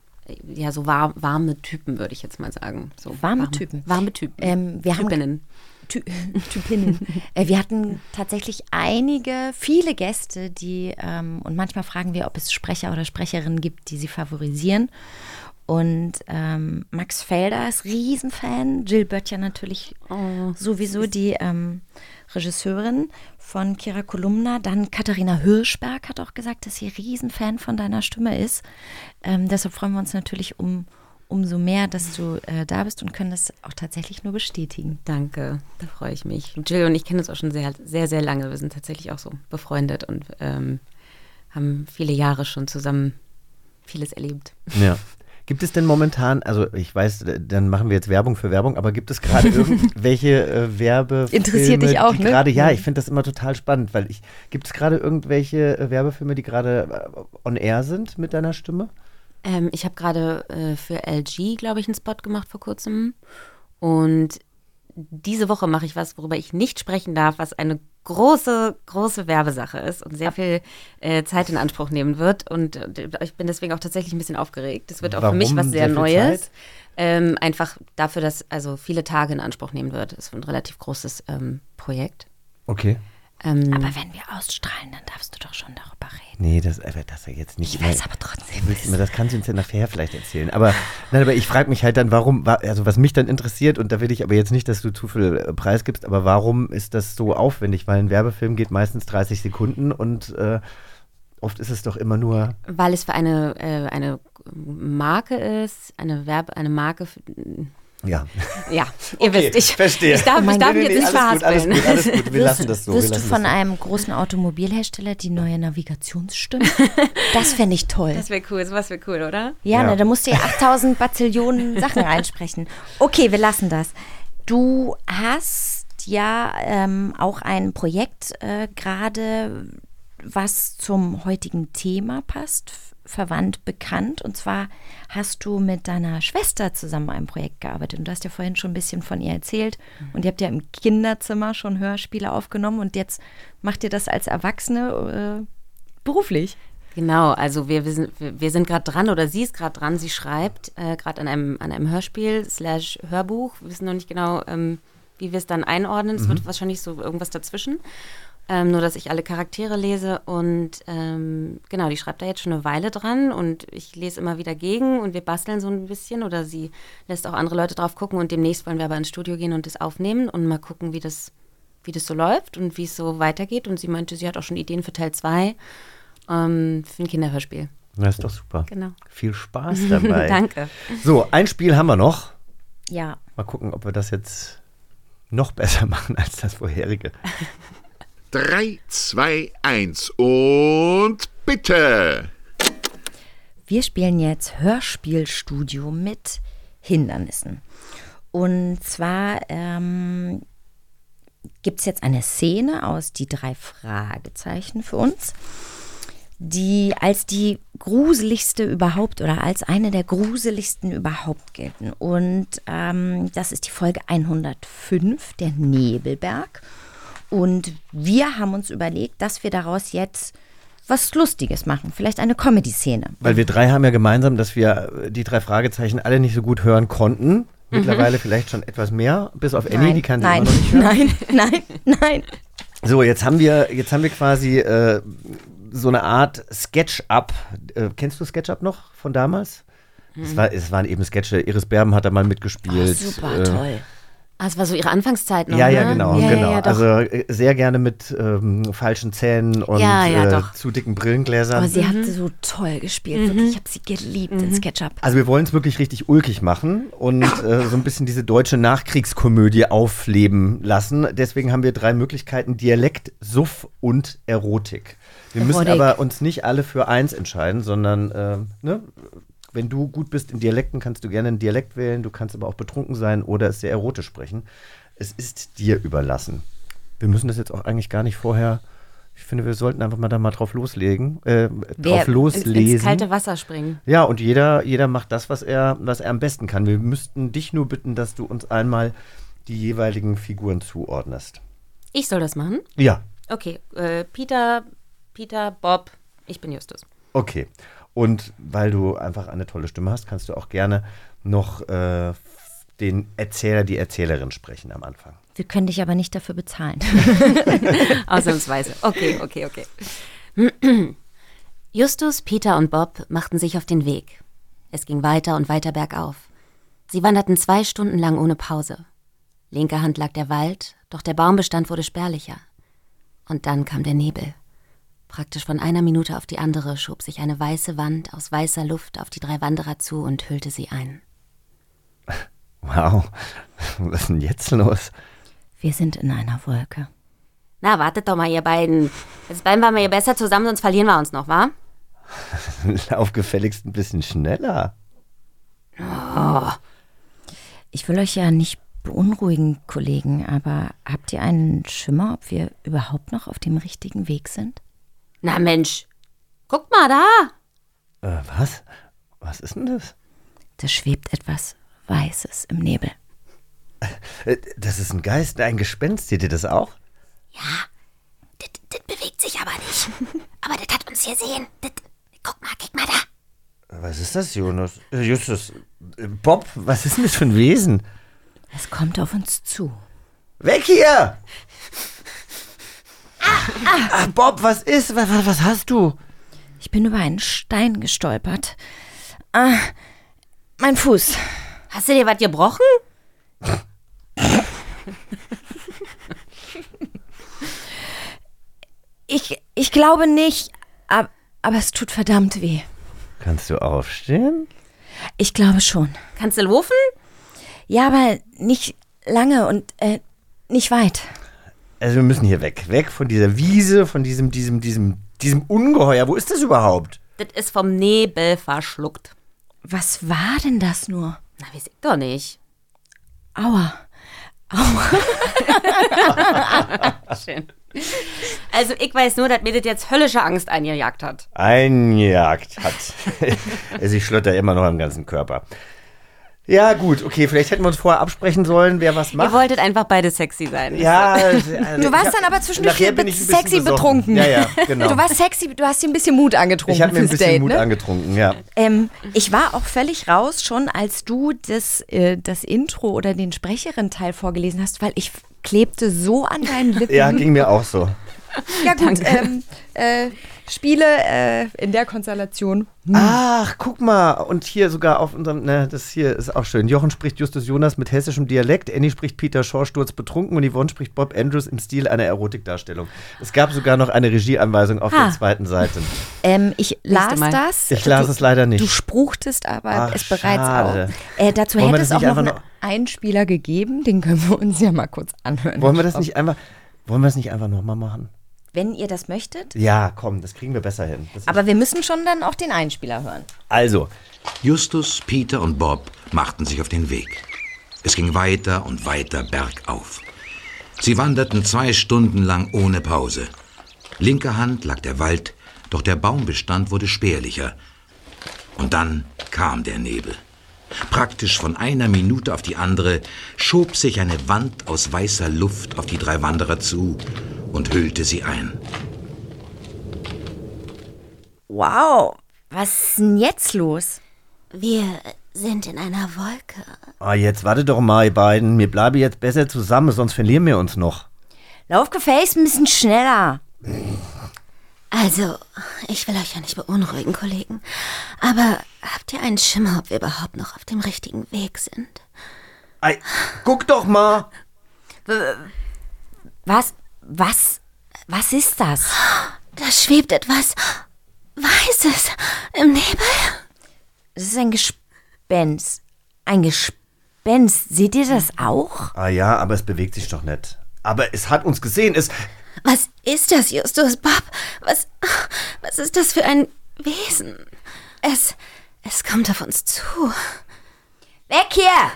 Speaker 8: ja, so war, warme Typen, würde ich jetzt mal sagen. So
Speaker 4: Warme Typen.
Speaker 8: Warme Typen.
Speaker 4: Ähm, wir haben-
Speaker 8: Typinnen.
Speaker 4: Ty Typinnen. äh, wir hatten tatsächlich einige, viele Gäste, die, ähm, und manchmal fragen wir, ob es Sprecher oder Sprecherinnen gibt, die sie favorisieren. Und ähm, Max Felder ist Riesenfan, Jill Böttcher natürlich sowieso die ähm, Regisseurin von Kira Kolumna. Dann Katharina Hirschberg hat auch gesagt, dass sie Riesenfan von deiner Stimme ist. Ähm, deshalb freuen wir uns natürlich um, umso mehr, dass du äh, da bist und können das auch tatsächlich nur bestätigen.
Speaker 8: Danke, da freue ich mich. Jill und ich kennen uns auch schon sehr, sehr, sehr lange. Wir sind tatsächlich auch so befreundet und ähm, haben viele Jahre schon zusammen vieles erlebt.
Speaker 5: Ja. Gibt es denn momentan, also ich weiß, dann machen wir jetzt Werbung für Werbung, aber gibt es gerade irgendwelche äh, Werbefilme?
Speaker 4: Interessiert dich auch,
Speaker 5: die
Speaker 4: ne?
Speaker 5: Gerade, ja, ich finde das immer total spannend, weil ich, gibt es gerade irgendwelche äh, Werbefilme, die gerade äh, on air sind mit deiner Stimme?
Speaker 8: Ähm, ich habe gerade äh, für LG, glaube ich, einen Spot gemacht vor kurzem. Und diese Woche mache ich was, worüber ich nicht sprechen darf, was eine große, große Werbesache ist und sehr viel äh, Zeit in Anspruch nehmen wird. Und äh, ich bin deswegen auch tatsächlich ein bisschen aufgeregt. Das wird auch für mich
Speaker 5: Warum
Speaker 8: was sehr,
Speaker 5: sehr
Speaker 8: Neues. Ähm, einfach dafür, dass also viele Tage in Anspruch nehmen wird. Das ist ein relativ großes ähm, Projekt.
Speaker 5: Okay.
Speaker 8: Ähm,
Speaker 4: Aber wenn wir ausstrahlen, dann darfst du doch schon darüber reden.
Speaker 5: Nee, das, äh, das ja jetzt nicht.
Speaker 4: Ich weiß aber trotzdem.
Speaker 5: Mir, das kannst du uns ja nachher vielleicht erzählen. Aber, nein, aber ich frage mich halt dann, warum, wa- also was mich dann interessiert, und da will ich aber jetzt nicht, dass du zu viel äh, Preis gibst, aber warum ist das so aufwendig? Weil ein Werbefilm geht meistens 30 Sekunden und äh, oft ist es doch immer nur.
Speaker 8: Weil es für eine, äh, eine Marke ist, eine Werbe, eine Marke für,
Speaker 5: Ja.
Speaker 8: Ja, ihr
Speaker 5: Okay,
Speaker 8: wisst, ich,
Speaker 5: verstehe.
Speaker 8: ich darf,
Speaker 4: Oh
Speaker 8: ich darf mich jetzt nicht
Speaker 5: alles gut, alles
Speaker 8: verhaspeln.
Speaker 5: gut, alles gut. Wir lassen das so. wir
Speaker 4: wirst du von
Speaker 5: so.
Speaker 4: einem großen Automobilhersteller die neue Navigationsstimme? das fände ich toll.
Speaker 8: Das wäre cool, sowas wäre cool, oder?
Speaker 4: Ja,
Speaker 5: Ja.
Speaker 4: Ne, da musst du ja 8000 Bazillionen Sachen einsprechen. Okay, wir lassen das. Du hast ja ähm, auch ein Projekt äh, gerade, was zum heutigen Thema passt, verwandt bekannt. Und zwar hast du mit deiner Schwester zusammen ein Projekt gearbeitet. Und du hast ja vorhin schon ein bisschen von ihr erzählt. Und ihr habt ja im Kinderzimmer schon Hörspiele aufgenommen. Und jetzt macht ihr das als Erwachsene äh, beruflich.
Speaker 8: Genau, also wir, wir sind, wir, sind gerade dran oder sie ist gerade dran. Sie schreibt äh, gerade an einem, an einem Hörspiel slash Hörbuch. Wir wissen noch nicht genau, ähm, wie wir es dann einordnen. Es wird wahrscheinlich so irgendwas dazwischen. Ähm, nur, dass ich alle Charaktere lese und ähm, genau, die schreibt da jetzt schon eine Weile dran und ich lese immer wieder gegen und wir basteln so ein bisschen oder sie lässt auch andere Leute drauf gucken und demnächst wollen wir aber ins Studio gehen und das aufnehmen und mal gucken, wie das, wie das so läuft und wie es so weitergeht. Und sie meinte, sie hat auch schon Ideen für Teil 2 ähm, für ein Kinderhörspiel.
Speaker 5: Das ist doch super.
Speaker 8: Genau.
Speaker 5: Viel Spaß dabei.
Speaker 8: Danke.
Speaker 5: So, ein Spiel haben wir noch.
Speaker 4: Ja.
Speaker 5: Mal gucken, ob wir das jetzt noch besser machen als das vorherige.
Speaker 1: 3, 2, 1 und bitte.
Speaker 4: Wir spielen jetzt Hörspielstudio mit Hindernissen. Und zwar ähm, gibt es jetzt eine Szene aus die drei Fragezeichen für uns, die als die gruseligste überhaupt oder als eine der gruseligsten überhaupt gelten. Und ähm, das ist die Folge 105, der Nebelberg. Und wir haben uns überlegt, dass wir daraus jetzt was Lustiges machen. Vielleicht eine Comedy-Szene.
Speaker 5: Weil wir drei haben ja gemeinsam, dass wir äh, die drei Fragezeichen alle nicht so gut hören konnten. Mittlerweile vielleicht schon etwas mehr, bis auf Annie, die kann sie
Speaker 4: nein,
Speaker 5: immer noch nicht hören.
Speaker 4: nein, nein, nein.
Speaker 5: So, jetzt haben wir, jetzt haben wir quasi äh, so eine Art Sketch-Up. Äh, kennst du Sketch-Up noch von damals? Es, war, es waren eben Sketche. Iris Berben hat da mal mitgespielt.
Speaker 4: Oh, super,
Speaker 5: Äh,
Speaker 4: toll.
Speaker 8: Ah, es war so ihre Anfangszeit noch,
Speaker 5: Ja, ja,
Speaker 8: ne?
Speaker 5: genau,
Speaker 8: ja,
Speaker 5: genau.
Speaker 8: Ja, ja, doch.
Speaker 5: also äh, sehr gerne mit ähm, falschen Zähnen und
Speaker 8: Ja, ja,
Speaker 5: äh, zu dicken Brillengläsern.
Speaker 4: Aber sie hat so toll gespielt, wirklich. Ich habe sie geliebt in SketchUp.
Speaker 5: Also wir wollen es wirklich richtig ulkig machen und äh, so ein bisschen diese deutsche Nachkriegskomödie aufleben lassen. Deswegen haben wir drei Möglichkeiten: Dialekt, Suff und Erotik. Wir müssen
Speaker 4: Erotik.
Speaker 5: aber uns nicht alle für eins entscheiden, sondern äh, ne, wenn du gut bist in Dialekten, kannst du gerne einen Dialekt wählen. Du kannst aber auch betrunken sein oder es sehr erotisch sprechen. Es ist dir überlassen. Wir müssen das jetzt auch eigentlich gar nicht vorher. Ich finde, wir sollten einfach mal da mal drauf loslegen, äh, drauf
Speaker 8: Ins
Speaker 5: loslesen.
Speaker 8: kalte Wasser springen.
Speaker 5: Ja, und jeder, jeder macht das, was er, was er am besten kann. Wir müssten dich nur bitten, dass du uns einmal die jeweiligen Figuren zuordnest.
Speaker 8: Ich soll das machen?
Speaker 5: Ja,
Speaker 8: Okay, äh, Peter, Peter, Bob, ich bin Justus.
Speaker 5: okay. Und weil du einfach eine tolle Stimme hast, kannst du auch gerne noch äh, den Erzähler, die Erzählerin sprechen am Anfang.
Speaker 4: Wir können dich aber nicht dafür bezahlen.
Speaker 8: Ausnahmsweise. Okay, okay, okay. Justus, Peter und Bob machten sich auf den Weg. Es ging weiter und weiter bergauf. Sie wanderten zwei Stunden lang ohne Pause. Linker Hand lag der Wald, doch der Baumbestand wurde spärlicher. Und dann kam der Nebel. Praktisch von einer Minute auf die andere schob sich eine weiße Wand aus weißer Luft auf die drei Wanderer zu und hüllte sie ein.
Speaker 5: Wow, was ist denn jetzt los?
Speaker 4: Wir sind in einer Wolke.
Speaker 8: Na, wartet doch mal, ihr beiden. Jetzt bleiben wir mal hier besser zusammen, sonst verlieren wir uns noch, wa?
Speaker 5: Lauf gefälligst ein bisschen schneller.
Speaker 4: Ich will euch ja nicht beunruhigen, Kollegen, aber habt ihr einen Schimmer, ob wir überhaupt noch auf dem richtigen Weg sind?
Speaker 8: Na Mensch, guckt mal da.
Speaker 5: Äh, was? Was ist denn das?
Speaker 4: Da schwebt etwas Weißes im Nebel.
Speaker 5: Äh, Das ist ein Geist, ein Gespenst. Seht ihr das auch?
Speaker 10: Das, das bewegt sich aber nicht. Aber das hat uns gesehen. Das, guck mal, guck mal da.
Speaker 5: Was ist das, Jonas? Äh, Justus. Äh, Bob, was ist denn das für ein Wesen?
Speaker 4: Es kommt auf uns zu.
Speaker 5: Weg hier! Ah, Bob, was ist? Was, was, was hast du?
Speaker 4: Ich bin über einen Stein gestolpert. Ah, mein Fuß.
Speaker 8: Hast du dir was gebrochen?
Speaker 4: Ich, ich glaube nicht, aber, aber es tut verdammt weh.
Speaker 5: Kannst du aufstehen?
Speaker 4: Ich glaube schon.
Speaker 8: Kannst du laufen?
Speaker 4: Ja, aber nicht lange und äh, nicht weit.
Speaker 5: Also wir müssen hier weg. Weg von dieser Wiese, von diesem, diesem, diesem, diesem Ungeheuer. Wo ist das überhaupt?
Speaker 8: Das ist vom Nebel verschluckt.
Speaker 4: Was war denn das nur?
Speaker 8: Na, weiß ich doch nicht.
Speaker 4: Aua.
Speaker 8: Schön. Also ich weiß nur, dass mir das jetzt höllische Angst eingejagt hat.
Speaker 5: Eingejagt hat. also ich schlotter immer noch am ganzen Körper. Ja, gut, okay, vielleicht hätten wir uns vorher absprechen sollen, wer was
Speaker 8: Ihr
Speaker 5: macht.
Speaker 8: wolltet einfach beide sexy sein.
Speaker 5: ja, also
Speaker 4: Du warst dann aber zwischendurch
Speaker 5: bisschen
Speaker 4: sexy
Speaker 5: besoffen.
Speaker 4: betrunken.
Speaker 5: Ja, ja, genau.
Speaker 4: Du warst sexy, du hast dir ein bisschen Mut angetrunken
Speaker 5: ich habe mir ein bisschen
Speaker 4: Date,
Speaker 5: Mut
Speaker 4: ne?
Speaker 5: angetrunken, ja.
Speaker 4: Ähm, ich war auch völlig raus, schon als du das, äh, das Intro oder den Sprecherin-Teil vorgelesen hast, weil ich klebte so an deinen Lippen.
Speaker 5: Ja, ging mir auch so.
Speaker 4: Ja gut, ähm, äh, Spiele äh, in der Konstellation.
Speaker 5: Ach, guck mal. Und hier sogar auf unserem, ne, das hier ist auch schön. Jochen spricht Justus Jonas mit hessischem Dialekt, Annie spricht Peter Shaw Sturz betrunken und Yvonne spricht Bob Andrews im Stil einer Erotikdarstellung. Es gab sogar noch eine Regieanweisung auf
Speaker 4: Ha.
Speaker 5: der zweiten Seite.
Speaker 4: Ähm, ich las das.
Speaker 5: Ich las
Speaker 4: du,
Speaker 5: es leider nicht.
Speaker 4: Du spruchtest aber
Speaker 5: Ach,
Speaker 4: es bereits
Speaker 5: schade.
Speaker 4: auch. Äh, dazu
Speaker 5: Wollen
Speaker 4: hätte es auch noch
Speaker 5: einfach
Speaker 4: einen
Speaker 5: noch-
Speaker 4: Einspieler gegeben. Den können wir uns ja mal kurz anhören.
Speaker 5: Wollen wir das nicht einfach, wollen wir das nicht einfach nochmal machen?
Speaker 4: Wenn ihr das möchtet.
Speaker 5: Ja, komm, das kriegen wir besser hin. Das
Speaker 4: Aber wir müssen schon dann auch den Einspieler hören.
Speaker 5: also,
Speaker 9: Justus, Peter und Bob machten sich auf den Weg. Es ging weiter und weiter bergauf. Sie wanderten zwei Stunden lang ohne Pause. Linker Hand lag der Wald, doch der Baumbestand wurde spärlicher. Und dann kam der Nebel. Praktisch von einer Minute auf die andere schob sich eine Wand aus weißer Luft auf die drei Wanderer zu und hüllte sie ein.
Speaker 4: Wow, was ist denn jetzt los?
Speaker 10: Wir sind in einer Wolke.
Speaker 5: ah, jetzt wartet doch mal, ihr beiden. Wir bleiben jetzt besser zusammen, sonst verlieren wir uns noch.
Speaker 4: Lauf gefälligst ein bisschen schneller.
Speaker 10: Also, ich will euch ja nicht beunruhigen, Kollegen. Aber habt ihr einen Schimmer, ob wir überhaupt noch auf dem richtigen Weg sind?
Speaker 5: Ei, guck doch mal.
Speaker 4: Was, was, was ist das?
Speaker 10: Da schwebt etwas Weißes im Nebel.
Speaker 4: Es ist ein Gespenst. Ein Gespenst. Seht ihr das auch?
Speaker 5: Ah ja, aber es bewegt sich doch nicht. Aber es hat uns gesehen. Es,
Speaker 10: Was ist das, Justus Bob? Was, was ist das für ein Wesen? Es, es kommt auf uns zu.
Speaker 4: Weg hier!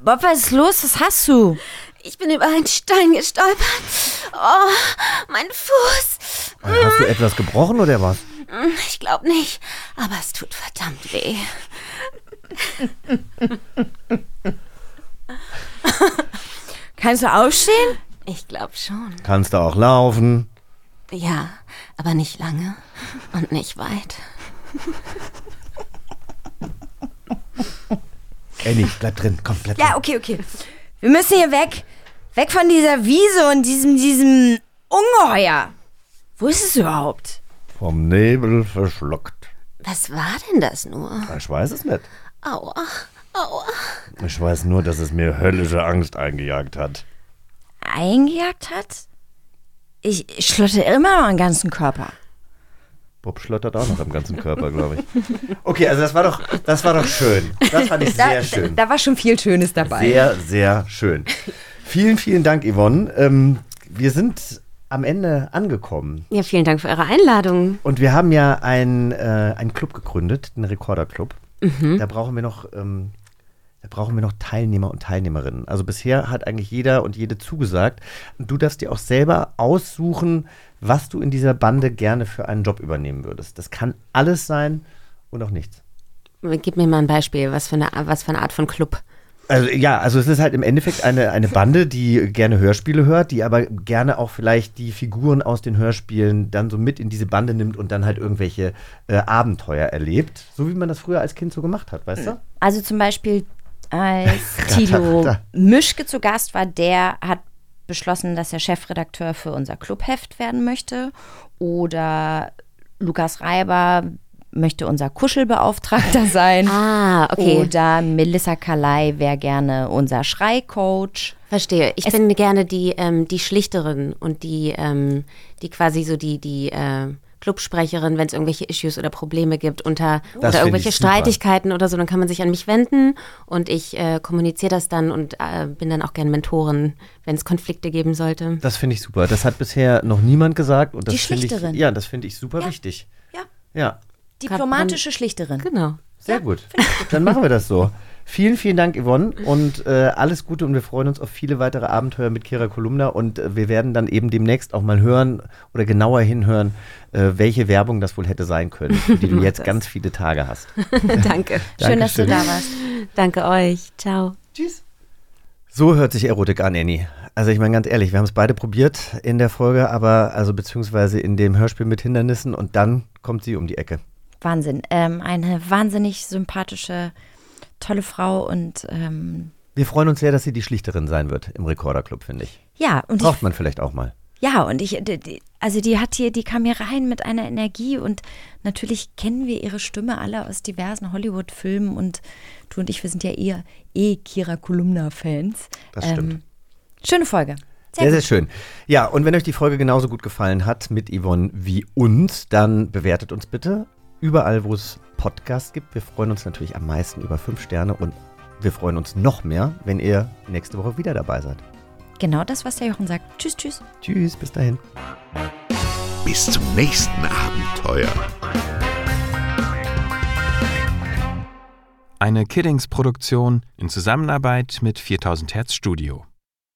Speaker 4: Bob, was ist los? Was hast du?
Speaker 10: Ich bin über einen Stein gestolpert. Oh, mein Fuß.
Speaker 5: hast du etwas gebrochen oder was?
Speaker 10: Hm, Ich glaube nicht, aber es tut verdammt weh.
Speaker 4: Kannst du aufstehen?
Speaker 10: Ich glaube schon.
Speaker 5: Kannst du auch laufen?
Speaker 10: Ja, aber nicht lange und nicht weit.
Speaker 5: Annie, bleib drin. Komm, bleib drin.
Speaker 4: Ja, okay, okay. Wir müssen hier weg. Weg von dieser Wiese und diesem, diesem Ungeheuer. Wo ist es überhaupt?
Speaker 5: Vom Nebel verschluckt.
Speaker 10: Was war denn das nur?
Speaker 5: Ich weiß es nicht.
Speaker 10: Aua, aua.
Speaker 5: Ich weiß nur, dass es mir höllische Angst eingejagt hat.
Speaker 4: Eingejagt hat? Ich, ich schlotte immer noch den ganzen Körper.
Speaker 5: Bob schlottert auch noch am ganzen Körper, glaube ich. Okay, also das war doch, das war doch schön. Das fand ich sehr schön.
Speaker 4: Da, da war schon viel Schönes dabei.
Speaker 5: Sehr, sehr schön. Vielen, vielen Dank, Yvonne. Ähm, wir sind am Ende angekommen.
Speaker 8: Ja, vielen Dank für eure Einladung.
Speaker 5: Und wir haben ja einen, äh, einen Club gegründet, einen Rekorderclub.
Speaker 8: Mhm.
Speaker 5: Da brauchen wir noch, ähm, da brauchen wir noch Teilnehmer und Teilnehmerinnen. Also bisher hat eigentlich jeder und jede zugesagt. Du darfst dir auch selber aussuchen, was du in dieser Bande gerne für einen Job übernehmen würdest. Das kann alles sein und auch nichts.
Speaker 8: Gib mir mal ein Beispiel, was für eine, was für eine Art von Club.
Speaker 5: Also ja, also es ist halt im Endeffekt eine, eine Bande, die gerne Hörspiele hört, die aber gerne auch vielleicht die Figuren aus den Hörspielen dann so mit in diese Bande nimmt und dann halt irgendwelche äh, Abenteuer erlebt. So wie man das früher als Kind so gemacht hat, weißt du?
Speaker 4: Also zum Beispiel, als Tilo. Mischke zu Gast war, der hat beschlossen, dass er Chefredakteur für unser Clubheft werden möchte. Oder Lukas Reiber möchte unser Kuschelbeauftragter sein.
Speaker 8: Ah, okay.
Speaker 4: Oder Melissa Kalei wäre gerne unser Schreicoach.
Speaker 8: Verstehe. Ich bin gerne die, ähm, die Schlichterin und die, ähm, die quasi so die, die äh, Clubsprecherin, wenn es irgendwelche Issues oder Probleme gibt unter
Speaker 5: Das
Speaker 8: oder irgendwelche. Streitigkeiten oder so, dann kann man sich an mich wenden und ich äh, kommuniziere das dann und äh, bin dann auch gerne Mentorin, wenn es Konflikte geben sollte.
Speaker 5: Das finde ich super. Das hat bisher noch niemand gesagt und das
Speaker 4: Die
Speaker 5: finde ich
Speaker 4: Schlichterin.
Speaker 5: ja, das finde ich super wichtig.
Speaker 4: Ja.
Speaker 5: Ja,
Speaker 4: Diplomatische Schlichterin.
Speaker 8: Genau.
Speaker 5: sehr gut. Dann machen wir das so. Vielen, vielen Dank, Yvonne, und äh, alles Gute und wir freuen uns auf viele weitere Abenteuer mit Kira Kolumna und äh, wir werden dann eben demnächst auch mal hören oder genauer hinhören, äh, welche Werbung das wohl hätte sein können, für die du jetzt
Speaker 8: das.
Speaker 5: ganz viele Tage hast.
Speaker 8: Danke.
Speaker 4: Schön, dass du da warst.
Speaker 8: Danke euch. Ciao.
Speaker 5: Tschüss. So hört sich Erotik an, Annie. Also ich meine ganz ehrlich, wir haben es beide probiert in der Folge, aber also beziehungsweise in dem Hörspiel mit Hindernissen und dann kommt sie um die Ecke.
Speaker 4: Wahnsinn. Ähm, eine wahnsinnig sympathische, tolle Frau und ähm,
Speaker 5: Wir freuen uns sehr, dass sie die Schlichterin sein wird im Rekorderclub, finde ich.
Speaker 4: Ja, und
Speaker 5: Braucht
Speaker 4: ich,
Speaker 5: man vielleicht auch mal.
Speaker 4: ja, und ich, die- also die hat hier, die kam hier rein mit einer Energie und natürlich kennen wir ihre Stimme alle aus diversen Hollywood-Filmen und du und ich, wir sind ja eher eh Kira Kolumna-Fans.
Speaker 5: Das stimmt.
Speaker 4: schöne Folge. Sehr,
Speaker 5: Sehr, sehr schön. Ja, und wenn euch die Folge genauso gut gefallen hat mit Yvonne wie uns, dann bewertet uns bitte überall, wo es Podcasts gibt. Wir freuen uns natürlich am meisten über fünf Sterne und wir freuen uns noch mehr, wenn ihr nächste Woche wieder dabei seid.
Speaker 4: Genau das, was der Jochen sagt. Tschüss, tschüss.
Speaker 5: Tschüss, bis dahin.
Speaker 1: Bis zum nächsten Abenteuer.
Speaker 11: Eine Kiddings-Produktion in Zusammenarbeit mit 4000 Hertz Studio.